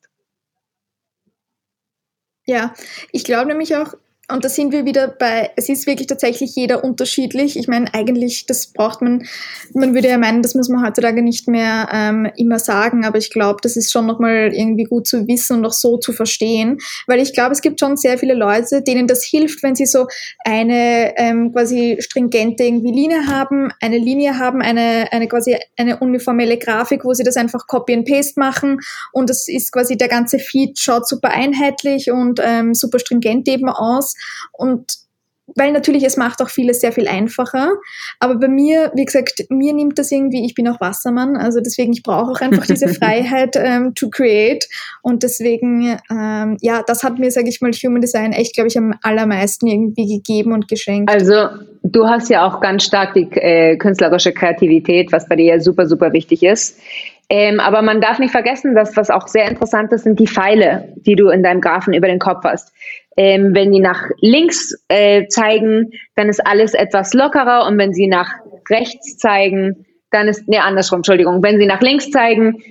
Ja, ich glaube nämlich auch, und da sind wir wieder bei, es ist wirklich tatsächlich jeder unterschiedlich. Ich meine, eigentlich, das braucht man, man würde ja meinen, das muss man heutzutage nicht mehr ähm, immer sagen, aber ich glaube, das ist schon nochmal irgendwie gut zu wissen und auch so zu verstehen, weil ich glaube, es gibt schon sehr viele Leute, denen das hilft, wenn sie so eine ähm, quasi stringente irgendwie Linie haben, eine Linie haben, eine, eine quasi eine uniformelle Grafik, wo sie das einfach Copy and Paste machen. Und das ist quasi der ganze Feed schaut super einheitlich und ähm, super stringent eben aus und weil natürlich es macht auch vieles sehr viel einfacher. Aber bei mir, wie gesagt, mir nimmt das irgendwie, ich bin auch Wassermann, also deswegen, ich brauche auch einfach diese Freiheit ähm, to create. Und deswegen, ähm, ja, das hat mir, sage ich mal, Human Design echt, glaube ich, am allermeisten irgendwie gegeben und geschenkt. Also du hast ja auch ganz stark die äh, künstlerische Kreativität, was bei dir ja super, super wichtig ist. Ähm, aber man darf nicht vergessen, dass was auch sehr interessant ist, sind die Pfeile, die du in deinem Graphen über den Kopf hast. Ähm, wenn die nach links äh, zeigen, dann ist alles etwas lockerer. Und wenn sie nach rechts zeigen, dann ist, ne, andersrum, Entschuldigung, wenn sie nach links zeigen,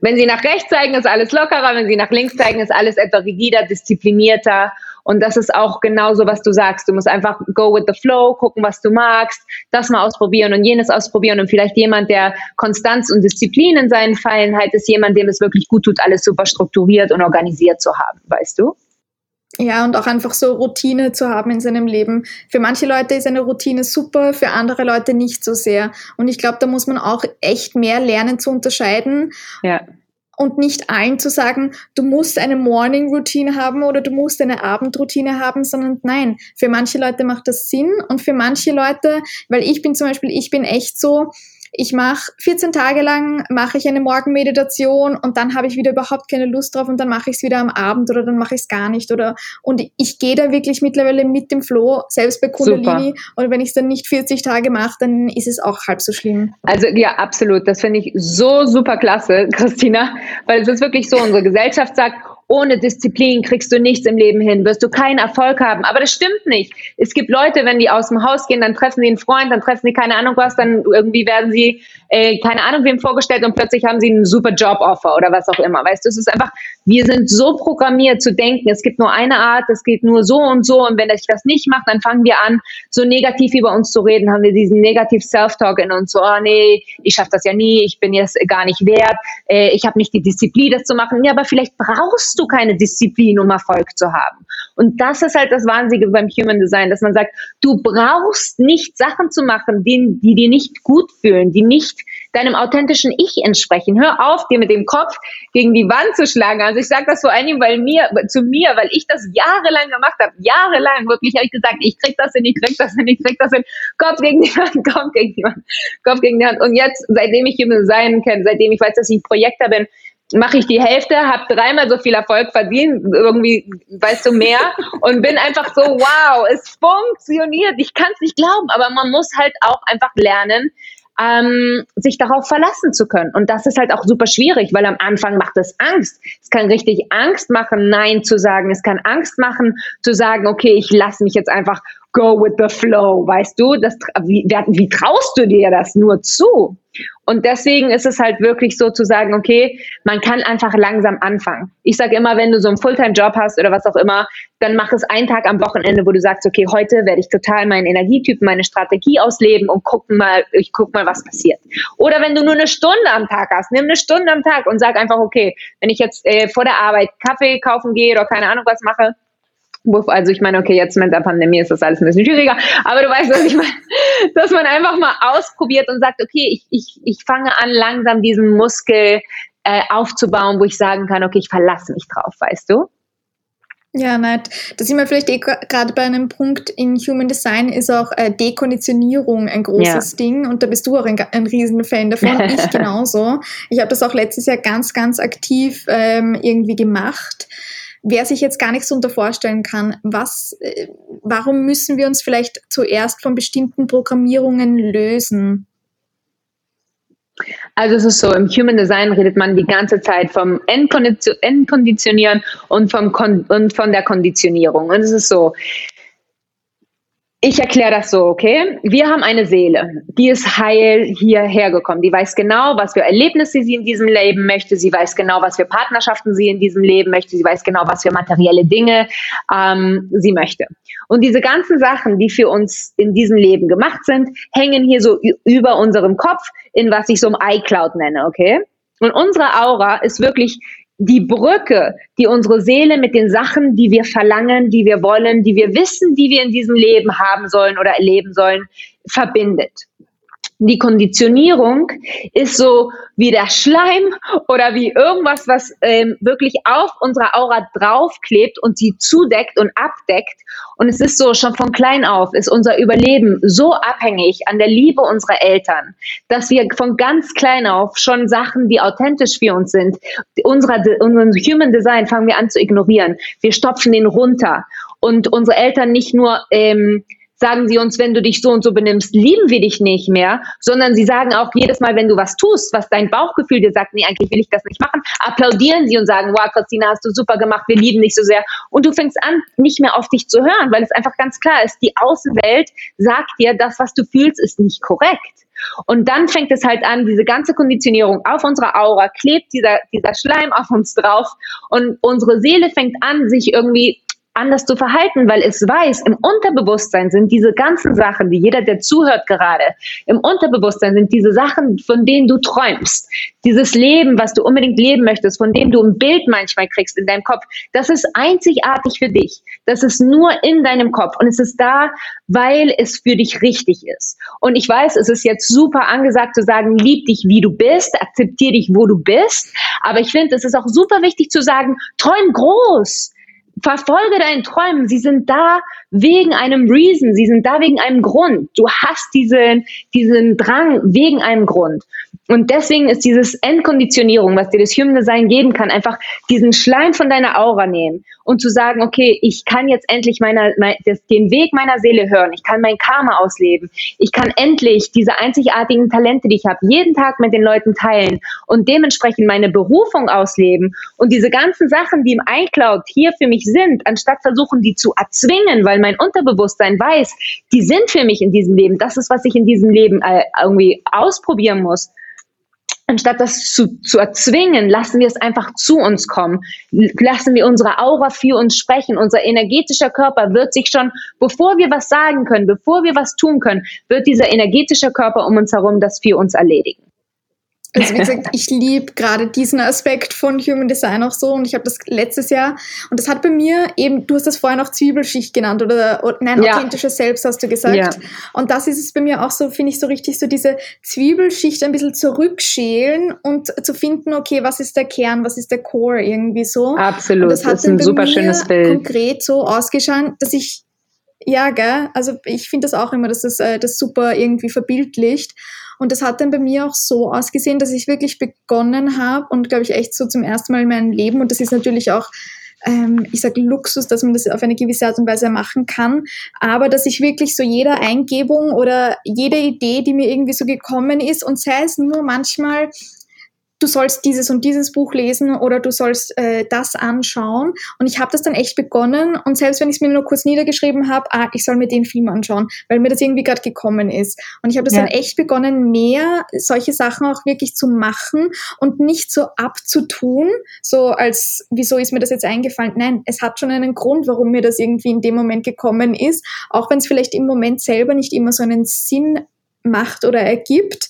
wenn sie nach rechts zeigen, ist alles lockerer, wenn sie nach links zeigen, ist alles etwas rigider, disziplinierter. Und das ist auch genauso, was du sagst. Du musst einfach go with the flow, gucken, was du magst, das mal ausprobieren und jenes ausprobieren. Und vielleicht jemand, der Konstanz und Disziplin in seinen Fallen hat, ist jemand, dem es wirklich gut tut, alles super strukturiert und organisiert zu haben, weißt du? Ja, und auch einfach so Routine zu haben in seinem Leben. Für manche Leute ist eine Routine super, für andere Leute nicht so sehr. Und ich glaube, da muss man auch echt mehr lernen zu unterscheiden. Ja. Und nicht allen zu sagen, du musst eine Morning Routine haben oder du musst eine Abendroutine haben, sondern nein, für manche Leute macht das Sinn und für manche Leute, weil ich bin zum Beispiel, ich bin echt so, ich mache 14 Tage lang, mache ich eine Morgenmeditation und dann habe ich wieder überhaupt keine Lust drauf und dann mache ich es wieder am Abend oder dann mache ich es gar nicht. Oder und ich gehe da wirklich mittlerweile mit dem Flow, selbst bei Kundalini. Super. Und wenn ich es dann nicht 40 Tage mache, dann ist es auch halb so schlimm. Also ja, absolut. Das finde ich so super klasse, Christina, weil es ist wirklich so, unsere Gesellschaft sagt, ohne Disziplin kriegst du nichts im Leben hin, wirst du keinen Erfolg haben. Aber das stimmt nicht. Es gibt Leute, wenn die aus dem Haus gehen, dann treffen sie einen Freund, dann treffen sie keine Ahnung was, dann irgendwie werden sie äh, keine Ahnung wem vorgestellt und plötzlich haben sie einen super Job-Offer oder was auch immer. Weißt du, es ist einfach Wir sind so programmiert zu denken, es gibt nur eine Art, es geht nur so und so und wenn ich das nicht mache, dann fangen wir an, so negativ über uns zu reden, haben wir diesen negativ Self-Talk in uns, so, oh nee, ich schaffe das ja nie, ich bin jetzt gar nicht wert, äh, ich habe nicht die Disziplin, das zu machen. Ja, aber vielleicht brauchst du keine Disziplin, um Erfolg zu haben. Und das ist halt das Wahnsinnige beim Human Design, dass man sagt, du brauchst nicht Sachen zu machen, die, die dir nicht gut fühlen, die nicht deinem authentischen Ich entsprechen. Hör auf, dir mit dem Kopf gegen die Wand zu schlagen. Also ich sage das vor allem weil mir, zu mir, weil ich das jahrelang gemacht habe. Jahrelang wirklich habe ich gesagt, ich krieg das hin, ich krieg das hin, ich krieg das hin. Kopf gegen die Wand, Kopf gegen die Wand, Kopf gegen die Wand. Und jetzt, seitdem ich Human Design kenne, seitdem ich weiß, dass ich Projekter bin, mache ich die Hälfte, habe dreimal so viel Erfolg verdient, irgendwie, weißt du, mehr und bin einfach so, wow, es funktioniert, ich kann es nicht glauben, aber man muss halt auch einfach lernen, ähm, sich darauf verlassen zu können. Und das ist halt auch super schwierig, weil am Anfang macht es Angst. Es kann richtig Angst machen, Nein zu sagen. Es kann Angst machen, zu sagen, okay, ich lasse mich jetzt einfach go with the flow, weißt du? Das, wie, wie traust du dir das nur zu? Und deswegen ist es halt wirklich so zu sagen, okay, man kann einfach langsam anfangen. Ich sage immer, wenn du so einen Fulltime-Job hast oder was auch immer, dann mach es einen Tag am Wochenende, wo du sagst, okay, heute werde ich total meinen Energietypen, meine Strategie ausleben und gucken mal, ich guck mal, was passiert. Oder wenn du nur eine Stunde am Tag hast, nimm eine Stunde am Tag und sag einfach, okay, wenn ich jetzt äh, vor der Arbeit Kaffee kaufen gehe oder keine Ahnung was mache, also ich meine, okay, jetzt mit der Pandemie ist das alles ein bisschen schwieriger, aber du weißt, was ich meine, dass man einfach mal ausprobiert und sagt, okay, ich, ich, ich fange an, langsam diesen Muskel äh, aufzubauen, wo ich sagen kann, okay, ich verlasse mich drauf, weißt du? Ja, nett. Da sind wir vielleicht eh gerade bei einem Punkt in Human Design ist auch äh, Dekonditionierung ein großes ja. Ding und da bist du auch ein, ein Riesenfan davon, ich genauso. Ich habe das auch letztes Jahr ganz, ganz aktiv ähm, irgendwie gemacht wer sich jetzt gar nichts darunter vorstellen kann, was, äh, warum müssen wir uns vielleicht zuerst von bestimmten Programmierungen lösen? Also es ist so, im Human Design redet man die ganze Zeit vom Entkonditionieren und, vom Kon und von der Konditionierung. Und es ist so, ich erkläre das so, okay? Wir haben eine Seele, die ist heil hierher gekommen. Die weiß genau, was für Erlebnisse sie in diesem Leben möchte. Sie weiß genau, was für Partnerschaften sie in diesem Leben möchte. Sie weiß genau, was für materielle Dinge ähm, sie möchte. Und diese ganzen Sachen, die für uns in diesem Leben gemacht sind, hängen hier so über unserem Kopf in was ich so ein iCloud nenne, okay? Und unsere Aura ist wirklich die Brücke, die unsere Seele mit den Sachen, die wir verlangen, die wir wollen, die wir wissen, die wir in diesem Leben haben sollen oder erleben sollen, verbindet die Konditionierung ist so wie der Schleim oder wie irgendwas, was ähm, wirklich auf unserer Aura draufklebt und sie zudeckt und abdeckt. Und es ist so, schon von klein auf ist unser Überleben so abhängig an der Liebe unserer Eltern, dass wir von ganz klein auf schon Sachen, die authentisch für uns sind, unserer, unseren Human Design fangen wir an zu ignorieren. Wir stopfen den runter. Und unsere Eltern nicht nur ähm, sagen sie uns, wenn du dich so und so benimmst, lieben wir dich nicht mehr, sondern sie sagen auch jedes Mal, wenn du was tust, was dein Bauchgefühl dir sagt, nee, eigentlich will ich das nicht machen, applaudieren sie und sagen, wow, Christina, hast du super gemacht, wir lieben dich so sehr. Und du fängst an, nicht mehr auf dich zu hören, weil es einfach ganz klar ist, die Außenwelt sagt dir, das, was du fühlst, ist nicht korrekt. Und dann fängt es halt an, diese ganze Konditionierung auf unserer Aura, klebt dieser, dieser Schleim auf uns drauf und unsere Seele fängt an, sich irgendwie anders zu verhalten, weil es weiß, im Unterbewusstsein sind diese ganzen Sachen, die jeder, der zuhört gerade, im Unterbewusstsein sind diese Sachen, von denen du träumst. Dieses Leben, was du unbedingt leben möchtest, von dem du ein Bild manchmal kriegst in deinem Kopf, das ist einzigartig für dich. Das ist nur in deinem Kopf und es ist da, weil es für dich richtig ist. Und ich weiß, es ist jetzt super angesagt zu sagen, lieb dich, wie du bist, akzeptier dich, wo du bist. Aber ich finde, es ist auch super wichtig zu sagen, träum groß verfolge deinen Träumen. Sie sind da wegen einem Reason. Sie sind da wegen einem Grund. Du hast diesen, diesen Drang wegen einem Grund. Und deswegen ist dieses Endkonditionierung, was dir das Human Design geben kann, einfach diesen Schleim von deiner Aura nehmen und zu sagen, okay, ich kann jetzt endlich meiner, mein, das, den Weg meiner Seele hören. Ich kann mein Karma ausleben. Ich kann endlich diese einzigartigen Talente, die ich habe, jeden Tag mit den Leuten teilen und dementsprechend meine Berufung ausleben und diese ganzen Sachen, die im iCloud hier für mich sind, anstatt versuchen, die zu erzwingen, weil mein Unterbewusstsein weiß, die sind für mich in diesem Leben. Das ist, was ich in diesem Leben äh, irgendwie ausprobieren muss anstatt das zu, zu erzwingen, lassen wir es einfach zu uns kommen. Lassen wir unsere Aura für uns sprechen. Unser energetischer Körper wird sich schon, bevor wir was sagen können, bevor wir was tun können, wird dieser energetische Körper um uns herum das für uns erledigen. Also wie gesagt, ich liebe gerade diesen Aspekt von Human Design auch so und ich habe das letztes Jahr und das hat bei mir eben, du hast das vorher noch Zwiebelschicht genannt oder, oder nein, ja. authentisches Selbst hast du gesagt. Ja. Und das ist es bei mir auch so, finde ich so richtig, so diese Zwiebelschicht ein bisschen zurückschälen und zu finden, okay, was ist der Kern, was ist der Core irgendwie so. Absolut, und das, das ist ein super schönes Bild. konkret so ausgeschaut, dass ich ja, gell, also ich finde das auch immer, dass das, äh, das super irgendwie verbildlicht. Und das hat dann bei mir auch so ausgesehen, dass ich wirklich begonnen habe und glaube ich echt so zum ersten Mal in meinem Leben. Und das ist natürlich auch ähm, ich sage Luxus, dass man das auf eine gewisse Art und Weise machen kann, aber dass ich wirklich so jeder Eingebung oder jede Idee, die mir irgendwie so gekommen ist und sei es nur manchmal du sollst dieses und dieses Buch lesen oder du sollst äh, das anschauen. Und ich habe das dann echt begonnen und selbst wenn ich es mir nur kurz niedergeschrieben habe, ah, ich soll mir den Film anschauen, weil mir das irgendwie gerade gekommen ist. Und ich habe das ja. dann echt begonnen, mehr solche Sachen auch wirklich zu machen und nicht so abzutun, so als, wieso ist mir das jetzt eingefallen? Nein, es hat schon einen Grund, warum mir das irgendwie in dem Moment gekommen ist, auch wenn es vielleicht im Moment selber nicht immer so einen Sinn macht oder ergibt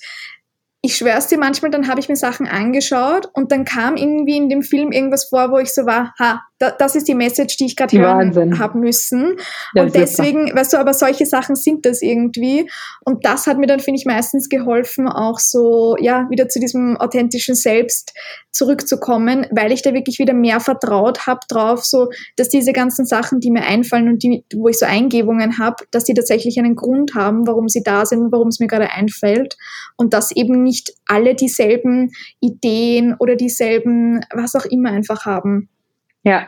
ich schwör's dir, manchmal dann habe ich mir Sachen angeschaut und dann kam irgendwie in dem Film irgendwas vor, wo ich so war, ha, da, das ist die Message, die ich gerade hören haben müssen. Ja, und deswegen, super. weißt du, aber solche Sachen sind das irgendwie. Und das hat mir dann, finde ich, meistens geholfen, auch so, ja, wieder zu diesem authentischen Selbst zurückzukommen, weil ich da wirklich wieder mehr vertraut habe drauf, so, dass diese ganzen Sachen, die mir einfallen und die, wo ich so Eingebungen habe, dass die tatsächlich einen Grund haben, warum sie da sind, warum es mir gerade einfällt. Und dass eben nicht alle dieselben Ideen oder dieselben, was auch immer einfach haben. Ja,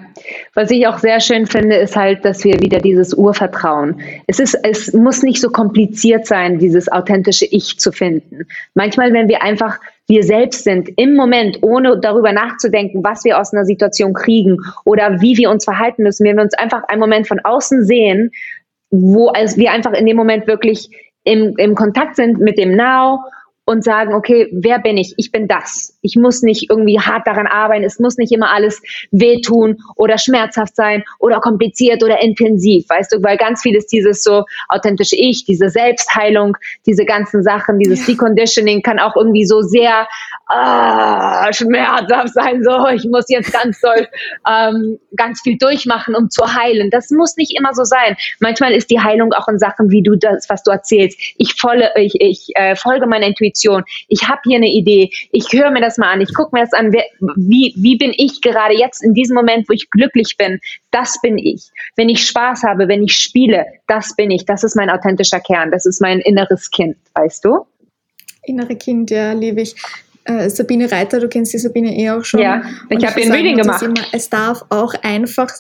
was ich auch sehr schön finde, ist halt, dass wir wieder dieses Urvertrauen. Es ist, es muss nicht so kompliziert sein, dieses authentische Ich zu finden. Manchmal, wenn wir einfach wir selbst sind im Moment, ohne darüber nachzudenken, was wir aus einer Situation kriegen oder wie wir uns verhalten müssen, wenn wir uns einfach einen Moment von außen sehen, wo wir einfach in dem Moment wirklich im, im Kontakt sind mit dem Now und sagen, okay, wer bin ich? Ich bin das. Ich muss nicht irgendwie hart daran arbeiten. Es muss nicht immer alles wehtun oder schmerzhaft sein oder kompliziert oder intensiv, weißt du, weil ganz viel ist dieses so authentische Ich, diese Selbstheilung, diese ganzen Sachen, dieses Deconditioning kann auch irgendwie so sehr ah, schmerzhaft sein. So, ich muss jetzt ganz doll ähm, ganz viel durchmachen, um zu heilen. Das muss nicht immer so sein. Manchmal ist die Heilung auch in Sachen, wie du das, was du erzählst. Ich, volle, ich, ich äh, folge meiner Intuition. Ich habe hier eine Idee. Ich höre mir das mal an. Ich gucke mir das an. Wie, wie bin ich gerade jetzt in diesem Moment, wo ich glücklich bin? Das bin ich. Wenn ich Spaß habe, wenn ich spiele, das bin ich. Das ist mein authentischer Kern. Das ist mein inneres Kind, weißt du? Innere Kind, ja, liebe ich. Äh, Sabine Reiter, du kennst die Sabine eh auch schon. Ja, ich habe ihr ein Reading gemacht. Immer, es darf auch einfach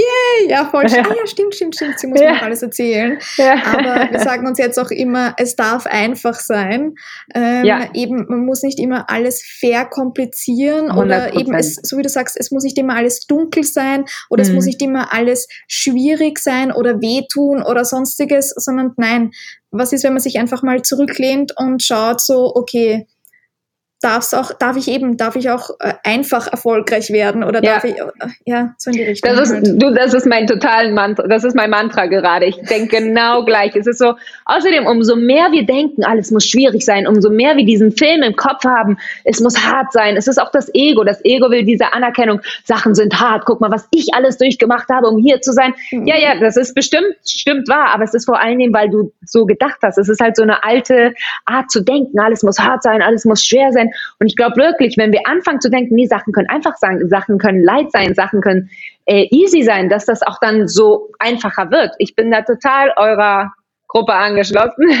Yay, ja, voll schön. Ah ja, stimmt, stimmt, stimmt. Sie muss ja. noch alles erzählen. Ja. Aber wir sagen uns jetzt auch immer, es darf einfach sein. Ähm, ja. Eben, man muss nicht immer alles verkomplizieren 100%. oder eben, es, so wie du sagst, es muss nicht immer alles dunkel sein oder mhm. es muss nicht immer alles schwierig sein oder wehtun oder sonstiges, sondern nein, was ist, wenn man sich einfach mal zurücklehnt und schaut so, okay, darf's auch, darf ich eben, darf ich auch äh, einfach erfolgreich werden oder ja. darf ich, äh, ja, so in die Richtung. Das ist, halt. du, das ist mein totalen Mantra, das ist mein Mantra gerade. Ich denke genau gleich. Es ist so, außerdem, umso mehr wir denken, alles muss schwierig sein, umso mehr wir diesen Film im Kopf haben, es muss hart sein. Es ist auch das Ego. Das Ego will diese Anerkennung. Sachen sind hart. Guck mal, was ich alles durchgemacht habe, um hier zu sein. Mhm. Ja, ja, das ist bestimmt, stimmt wahr, aber es ist vor allen Dingen, weil du so gedacht hast. Es ist halt so eine alte Art zu denken. Alles muss hart sein, alles muss schwer sein. Und ich glaube wirklich, wenn wir anfangen zu denken, nee, Sachen können einfach sein, Sachen können leid sein, Sachen können äh, easy sein, dass das auch dann so einfacher wird. Ich bin da total eurer Gruppe angeschlossen.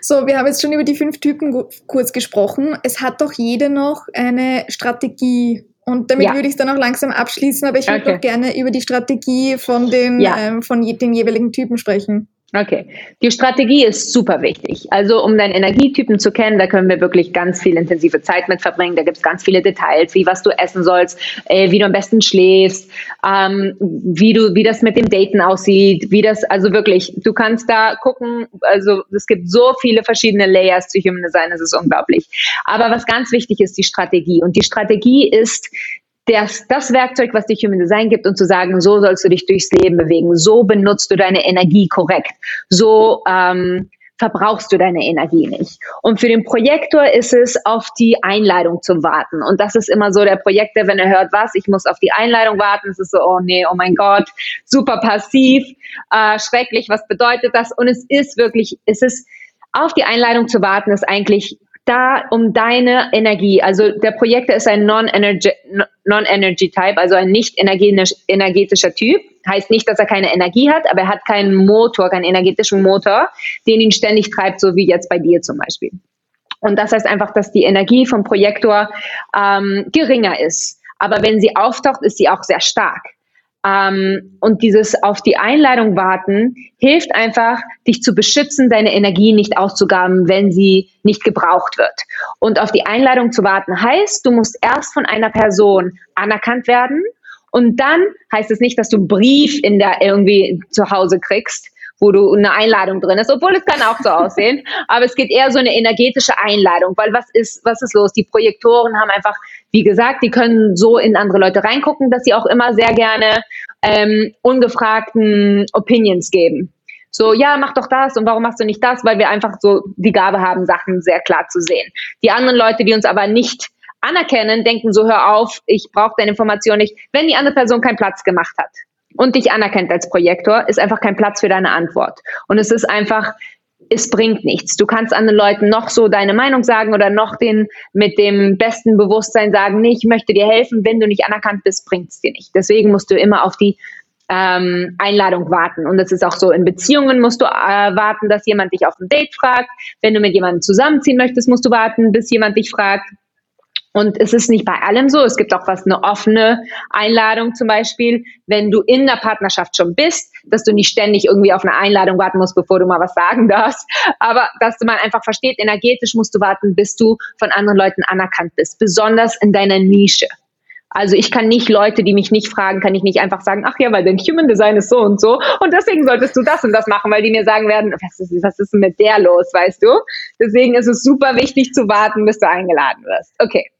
so, wir haben jetzt schon über die fünf Typen kurz gesprochen. Es hat doch jeder noch eine Strategie. Und damit ja. würde ich es dann auch langsam abschließen, aber ich würde okay. doch gerne über die Strategie von den, ja. ähm, von den jeweiligen Typen sprechen. Okay, die Strategie ist super wichtig. Also um deinen Energietypen zu kennen, da können wir wirklich ganz viel intensive Zeit mit verbringen. Da gibt es ganz viele Details, wie was du essen sollst, äh, wie du am besten schläfst, ähm, wie du, wie das mit dem Daten aussieht, wie das, also wirklich, du kannst da gucken. Also es gibt so viele verschiedene Layers zu Human Design, das ist unglaublich. Aber was ganz wichtig ist, die Strategie. Und die Strategie ist das, das Werkzeug, was dich Human Design gibt, und zu sagen, so sollst du dich durchs Leben bewegen, so benutzt du deine Energie korrekt, so ähm, verbrauchst du deine Energie nicht. Und für den Projektor ist es, auf die Einladung zu warten. Und das ist immer so der Projektor, wenn er hört, was, ich muss auf die Einladung warten, es ist so, oh nee, oh mein Gott, super passiv, äh, schrecklich, was bedeutet das? Und es ist wirklich, es ist, auf die Einladung zu warten, ist eigentlich da um deine Energie. Also der Projektor ist ein Non-Energy non also ein nicht energetischer Typ. Heißt nicht, dass er keine Energie hat, aber er hat keinen Motor, keinen energetischen Motor, den ihn ständig treibt, so wie jetzt bei dir zum Beispiel. Und das heißt einfach, dass die Energie vom Projektor ähm, geringer ist. Aber wenn sie auftaucht, ist sie auch sehr stark. Ähm, und dieses auf die Einladung warten hilft einfach, dich zu beschützen, deine Energie nicht auszugaben, wenn sie nicht gebraucht wird. Und auf die Einladung zu warten heißt, du musst erst von einer Person anerkannt werden und dann heißt es nicht, dass du einen Brief in der irgendwie zu Hause kriegst, wo du eine Einladung drin ist, obwohl es kann auch so aussehen, aber es geht eher so eine energetische Einladung, weil was ist, was ist los? Die Projektoren haben einfach wie gesagt, die können so in andere Leute reingucken, dass sie auch immer sehr gerne ähm, ungefragten Opinions geben. So, ja, mach doch das und warum machst du nicht das? Weil wir einfach so die Gabe haben, Sachen sehr klar zu sehen. Die anderen Leute, die uns aber nicht anerkennen, denken so, hör auf, ich brauche deine Information nicht. Wenn die andere Person keinen Platz gemacht hat und dich anerkennt als Projektor, ist einfach kein Platz für deine Antwort. Und es ist einfach es bringt nichts. Du kannst anderen Leuten noch so deine Meinung sagen oder noch den mit dem besten Bewusstsein sagen, nee, ich möchte dir helfen. Wenn du nicht anerkannt bist, bringt es dir nicht. Deswegen musst du immer auf die ähm, Einladung warten. Und das ist auch so, in Beziehungen musst du äh, warten, dass jemand dich auf ein Date fragt. Wenn du mit jemandem zusammenziehen möchtest, musst du warten, bis jemand dich fragt. Und es ist nicht bei allem so. Es gibt auch was, eine offene Einladung zum Beispiel, wenn du in der Partnerschaft schon bist, dass du nicht ständig irgendwie auf eine Einladung warten musst, bevor du mal was sagen darfst. Aber dass man einfach versteht, energetisch musst du warten, bis du von anderen Leuten anerkannt bist, besonders in deiner Nische. Also ich kann nicht Leute, die mich nicht fragen, kann ich nicht einfach sagen, ach ja, weil dein Human Design ist so und so und deswegen solltest du das und das machen, weil die mir sagen werden, was ist, was ist denn mit der los, weißt du? Deswegen ist es super wichtig zu warten, bis du eingeladen wirst. Okay.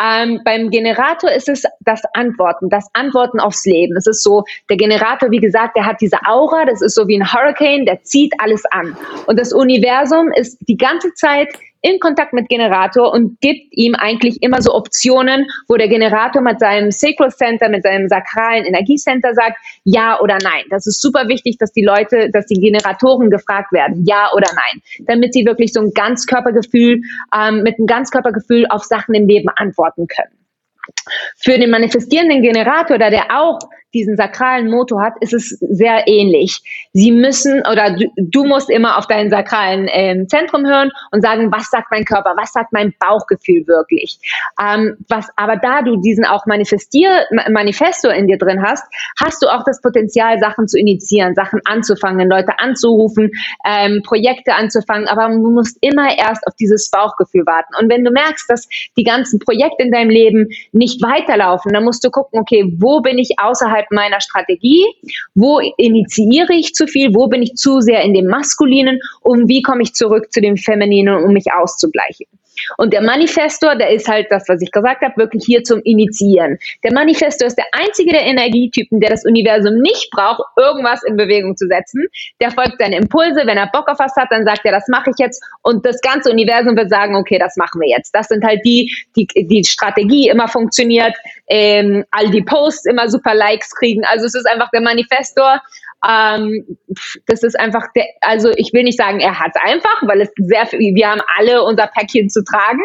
Ähm, beim Generator ist es das Antworten, das Antworten aufs Leben. Es ist so, der Generator, wie gesagt, der hat diese Aura, das ist so wie ein Hurricane, der zieht alles an. Und das Universum ist die ganze Zeit in Kontakt mit Generator und gibt ihm eigentlich immer so Optionen, wo der Generator mit seinem Sacral Center, mit seinem sakralen Energiecenter sagt, ja oder nein. Das ist super wichtig, dass die Leute, dass die Generatoren gefragt werden, ja oder nein, damit sie wirklich so ein Ganzkörpergefühl, ähm, mit einem Ganzkörpergefühl auf Sachen im Leben antworten können. Für den manifestierenden Generator, da der auch diesen sakralen Motor hat, ist es sehr ähnlich. Sie müssen oder du, du musst immer auf dein sakralen ähm, Zentrum hören und sagen, was sagt mein Körper, was sagt mein Bauchgefühl wirklich. Ähm, was, aber da du diesen auch manifestier, Manifesto in dir drin hast, hast du auch das Potenzial, Sachen zu initiieren, Sachen anzufangen, Leute anzurufen, ähm, Projekte anzufangen. Aber du musst immer erst auf dieses Bauchgefühl warten. Und wenn du merkst, dass die ganzen Projekte in deinem Leben nicht weiterlaufen, dann musst du gucken, okay, wo bin ich außerhalb innerhalb meiner Strategie? Wo initiiere ich zu viel? Wo bin ich zu sehr in dem Maskulinen? Und wie komme ich zurück zu dem Femininen, um mich auszugleichen? Und der Manifestor, der ist halt das, was ich gesagt habe, wirklich hier zum Initiieren. Der Manifestor ist der einzige der Energietypen, der das Universum nicht braucht, irgendwas in Bewegung zu setzen. Der folgt seinen Impulse. Wenn er Bock auf was hat, dann sagt er, das mache ich jetzt. Und das ganze Universum wird sagen, okay, das machen wir jetzt. Das sind halt die, die, die Strategie immer funktioniert, ähm, all die Posts immer super Likes kriegen. Also es ist einfach der Manifestor, ähm, das ist einfach, der, also ich will nicht sagen, er hat es einfach, weil es sehr viel, wir haben alle unser Päckchen zu tragen,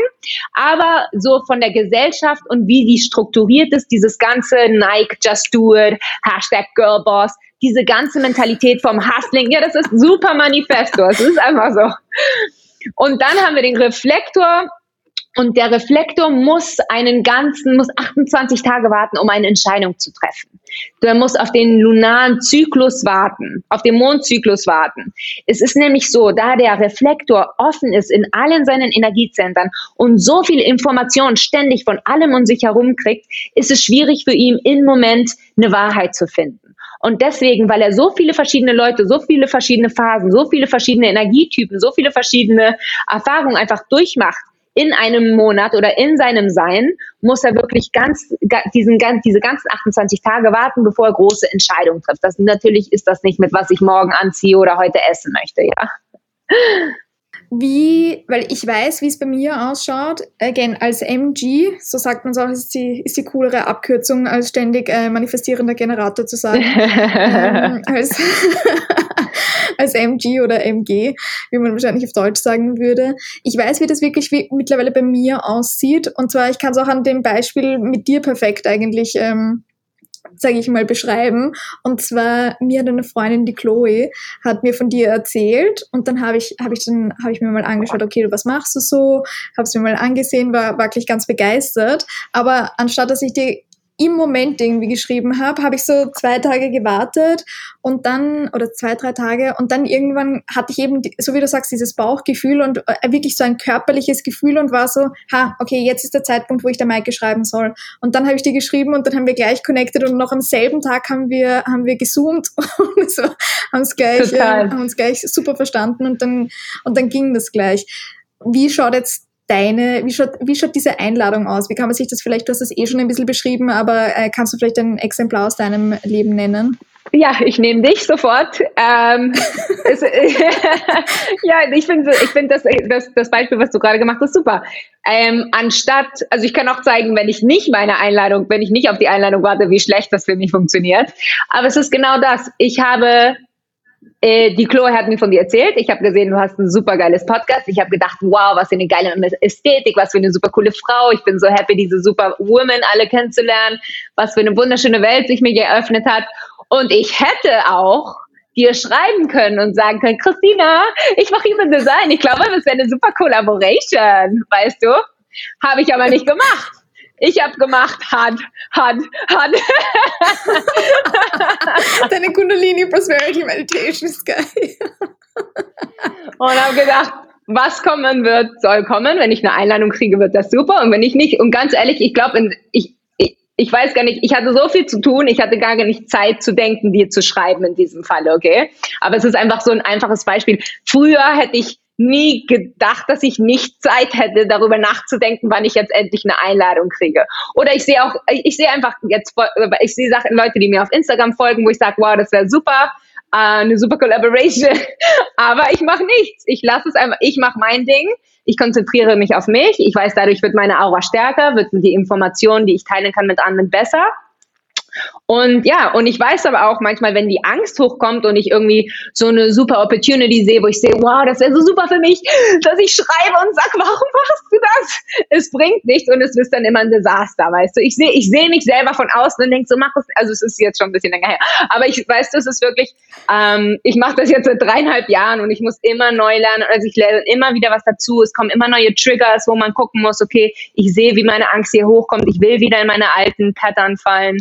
aber so von der Gesellschaft und wie die strukturiert ist, dieses ganze Nike, Just Do It, Hashtag Girlboss, diese ganze Mentalität vom Hustling, ja, das ist super Manifesto, es ist einfach so. Und dann haben wir den Reflektor, Und der Reflektor muss einen ganzen, muss 28 Tage warten, um eine Entscheidung zu treffen. Der muss auf den lunaren Zyklus warten, auf den Mondzyklus warten. Es ist nämlich so, da der Reflektor offen ist in allen seinen Energiezentren und so viel Information ständig von allem um sich herum kriegt, ist es schwierig für ihn im Moment eine Wahrheit zu finden. Und deswegen, weil er so viele verschiedene Leute, so viele verschiedene Phasen, so viele verschiedene Energietypen, so viele verschiedene Erfahrungen einfach durchmacht, in einem Monat oder in seinem Sein muss er wirklich ganz, diesen, diese ganzen 28 Tage warten, bevor er große Entscheidungen trifft. Das, natürlich ist das nicht mit, was ich morgen anziehe oder heute essen möchte, ja. Wie, weil ich weiß, wie es bei mir ausschaut, again, als MG, so sagt man es auch, ist die, ist die coolere Abkürzung, als ständig äh, manifestierender Generator zu sagen. ähm, als als MG oder MG, wie man wahrscheinlich auf Deutsch sagen würde. Ich weiß, wie das wirklich wie, mittlerweile bei mir aussieht. Und zwar, ich kann es auch an dem Beispiel mit dir perfekt eigentlich ähm, sage ich mal, beschreiben. Und zwar, mir hat eine Freundin, die Chloe, hat mir von dir erzählt und dann habe ich, habe ich dann, habe ich mir mal angeschaut, okay, was machst du so? Habe es mir mal angesehen, war wirklich ganz begeistert. Aber anstatt dass ich dir im Moment irgendwie geschrieben habe, habe ich so zwei Tage gewartet und dann, oder zwei, drei Tage, und dann irgendwann hatte ich eben, so wie du sagst, dieses Bauchgefühl und äh, wirklich so ein körperliches Gefühl und war so, ha, okay, jetzt ist der Zeitpunkt, wo ich der Maike schreiben soll. Und dann habe ich dir geschrieben und dann haben wir gleich connected und noch am selben Tag haben wir, haben wir gezoomt und so, haben uns gleich, äh, haben uns gleich super verstanden und dann, und dann ging das gleich. Wie schaut jetzt deine, wie schaut, wie schaut diese Einladung aus? Wie kann man sich das vielleicht, du hast es eh schon ein bisschen beschrieben, aber äh, kannst du vielleicht ein Exemplar aus deinem Leben nennen? Ja, ich nehme dich sofort. Ähm, es, ja, ich finde ich find das, das, das Beispiel, was du gerade gemacht hast, super. Ähm, anstatt, also ich kann auch zeigen, wenn ich nicht meine Einladung, wenn ich nicht auf die Einladung warte, wie schlecht das für mich funktioniert. Aber es ist genau das. Ich habe äh, die Chloe hat mir von dir erzählt. Ich habe gesehen, du hast ein super geiles Podcast. Ich habe gedacht, wow, was für eine geile Ästhetik, was für eine super coole Frau. Ich bin so happy, diese super Women alle kennenzulernen. Was für eine wunderschöne Welt sich mir geöffnet hat. Und ich hätte auch dir schreiben können und sagen können, Christina, ich mache Human Design. Ich glaube, das wäre eine super Collaboration, weißt du? Habe ich aber nicht gemacht. Ich habe gemacht, hat, hat, hat. Deine Kundalini Prosperity Meditation ist geil. und habe gedacht, was kommen wird, soll kommen. Wenn ich eine Einladung kriege, wird das super. Und wenn ich nicht, und ganz ehrlich, ich glaube, ich, ich, ich weiß gar nicht, ich hatte so viel zu tun, ich hatte gar nicht Zeit zu denken, dir zu schreiben in diesem Fall, okay? Aber es ist einfach so ein einfaches Beispiel. Früher hätte ich nie gedacht, dass ich nicht Zeit hätte, darüber nachzudenken, wann ich jetzt endlich eine Einladung kriege. Oder ich sehe auch, ich sehe einfach jetzt, ich sehe Sachen, Leute, die mir auf Instagram folgen, wo ich sage, wow, das wäre super, äh, eine super Collaboration. Aber ich mache nichts. Ich lasse es einfach, ich mache mein Ding. Ich konzentriere mich auf mich. Ich weiß, dadurch wird meine Aura stärker, wird die Informationen, die ich teilen kann mit anderen besser. Und ja, und ich weiß aber auch manchmal, wenn die Angst hochkommt und ich irgendwie so eine super Opportunity sehe, wo ich sehe, wow, das wäre so super für mich, dass ich schreibe und sag, warum machst du das? Es bringt nichts und es ist dann immer ein Desaster, weißt du. Ich sehe ich sehe mich selber von außen und denke so, mach das, also es ist jetzt schon ein bisschen länger her, aber ich weiß, das ist wirklich, ähm, ich mache das jetzt seit dreieinhalb Jahren und ich muss immer neu lernen, also ich lerne immer wieder was dazu, es kommen immer neue Triggers, wo man gucken muss, okay, ich sehe, wie meine Angst hier hochkommt, ich will wieder in meine alten Pattern fallen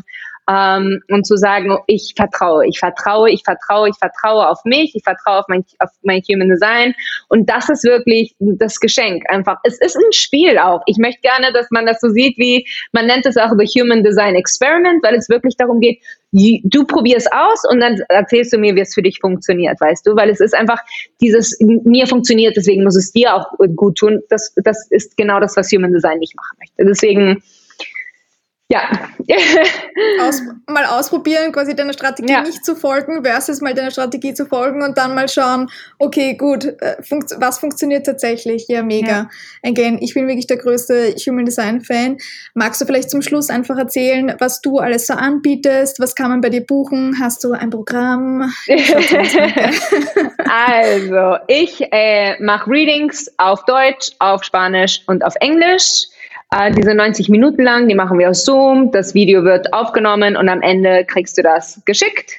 ähm, und zu sagen, ich vertraue, ich vertraue, ich vertraue, ich vertraue auf mich, ich vertraue auf mein, auf mein Human Design. Und das ist wirklich das Geschenk einfach. Es ist ein Spiel auch. Ich möchte gerne, dass man das so sieht, wie man nennt es auch The Human Design Experiment, weil es wirklich darum geht, du probierst aus und dann erzählst du mir, wie es für dich funktioniert, weißt du? Weil es ist einfach dieses, mir funktioniert, deswegen muss es dir auch gut tun. Das, das ist genau das, was Human Design nicht machen möchte. Deswegen, ja. Aus, mal ausprobieren, quasi deiner Strategie ja. nicht zu folgen, versus mal deiner Strategie zu folgen und dann mal schauen, okay, gut, äh, funkt, was funktioniert tatsächlich? Ja, mega. Ja. Again, ich bin wirklich der größte Human Design Fan. Magst du vielleicht zum Schluss einfach erzählen, was du alles so anbietest? Was kann man bei dir buchen? Hast du ein Programm? also, ich äh, mache Readings auf Deutsch, auf Spanisch und auf Englisch. Äh, diese 90 Minuten lang, die machen wir auf Zoom. Das Video wird aufgenommen und am Ende kriegst du das geschickt.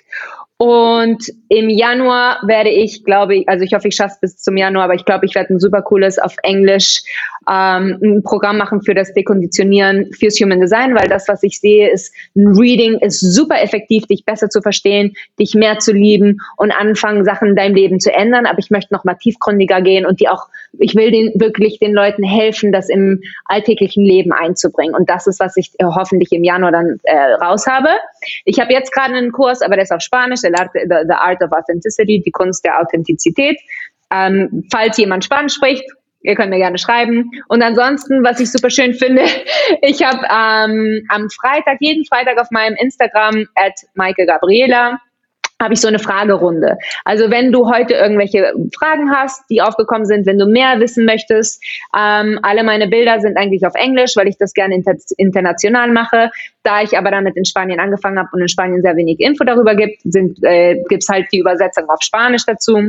Und im Januar werde ich, glaube ich, also ich hoffe, ich schaffe es bis zum Januar, aber ich glaube, ich werde ein super cooles auf Englisch ähm, ein Programm machen für das Dekonditionieren fürs Human Design, weil das, was ich sehe, ist ein Reading, ist super effektiv, dich besser zu verstehen, dich mehr zu lieben und anfangen, Sachen in deinem Leben zu ändern. Aber ich möchte noch mal tiefgründiger gehen und die auch, ich will den, wirklich den Leuten helfen, das im alltäglichen Leben einzubringen. Und das ist, was ich äh, hoffentlich im Januar dann äh, raus habe. Ich habe jetzt gerade einen Kurs, aber der ist auf Spanisch, the Art of Authenticity, die Kunst der Authentizität. Ähm, falls jemand Spanisch spricht, ihr könnt mir gerne schreiben. Und ansonsten, was ich super schön finde, ich habe ähm, am Freitag, jeden Freitag auf meinem Instagram at Maike Gabriela, habe ich so eine Fragerunde. Also wenn du heute irgendwelche Fragen hast, die aufgekommen sind, wenn du mehr wissen möchtest, ähm, alle meine Bilder sind eigentlich auf Englisch, weil ich das gerne inter international mache. Da ich aber damit in Spanien angefangen habe und in Spanien sehr wenig Info darüber gibt, sind, äh, gibt's halt die Übersetzung auf Spanisch dazu.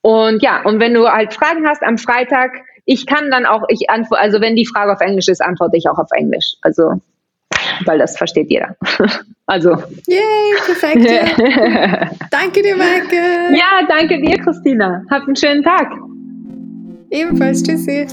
Und ja, und wenn du halt Fragen hast am Freitag, ich kann dann auch, ich antworte, also wenn die Frage auf Englisch ist, antworte ich auch auf Englisch. Also, weil das versteht jeder. Also. Yay, perfekt. Ja. danke dir, Maike. Ja, danke dir, Christina. Hab einen schönen Tag. Ebenfalls, tschüssi.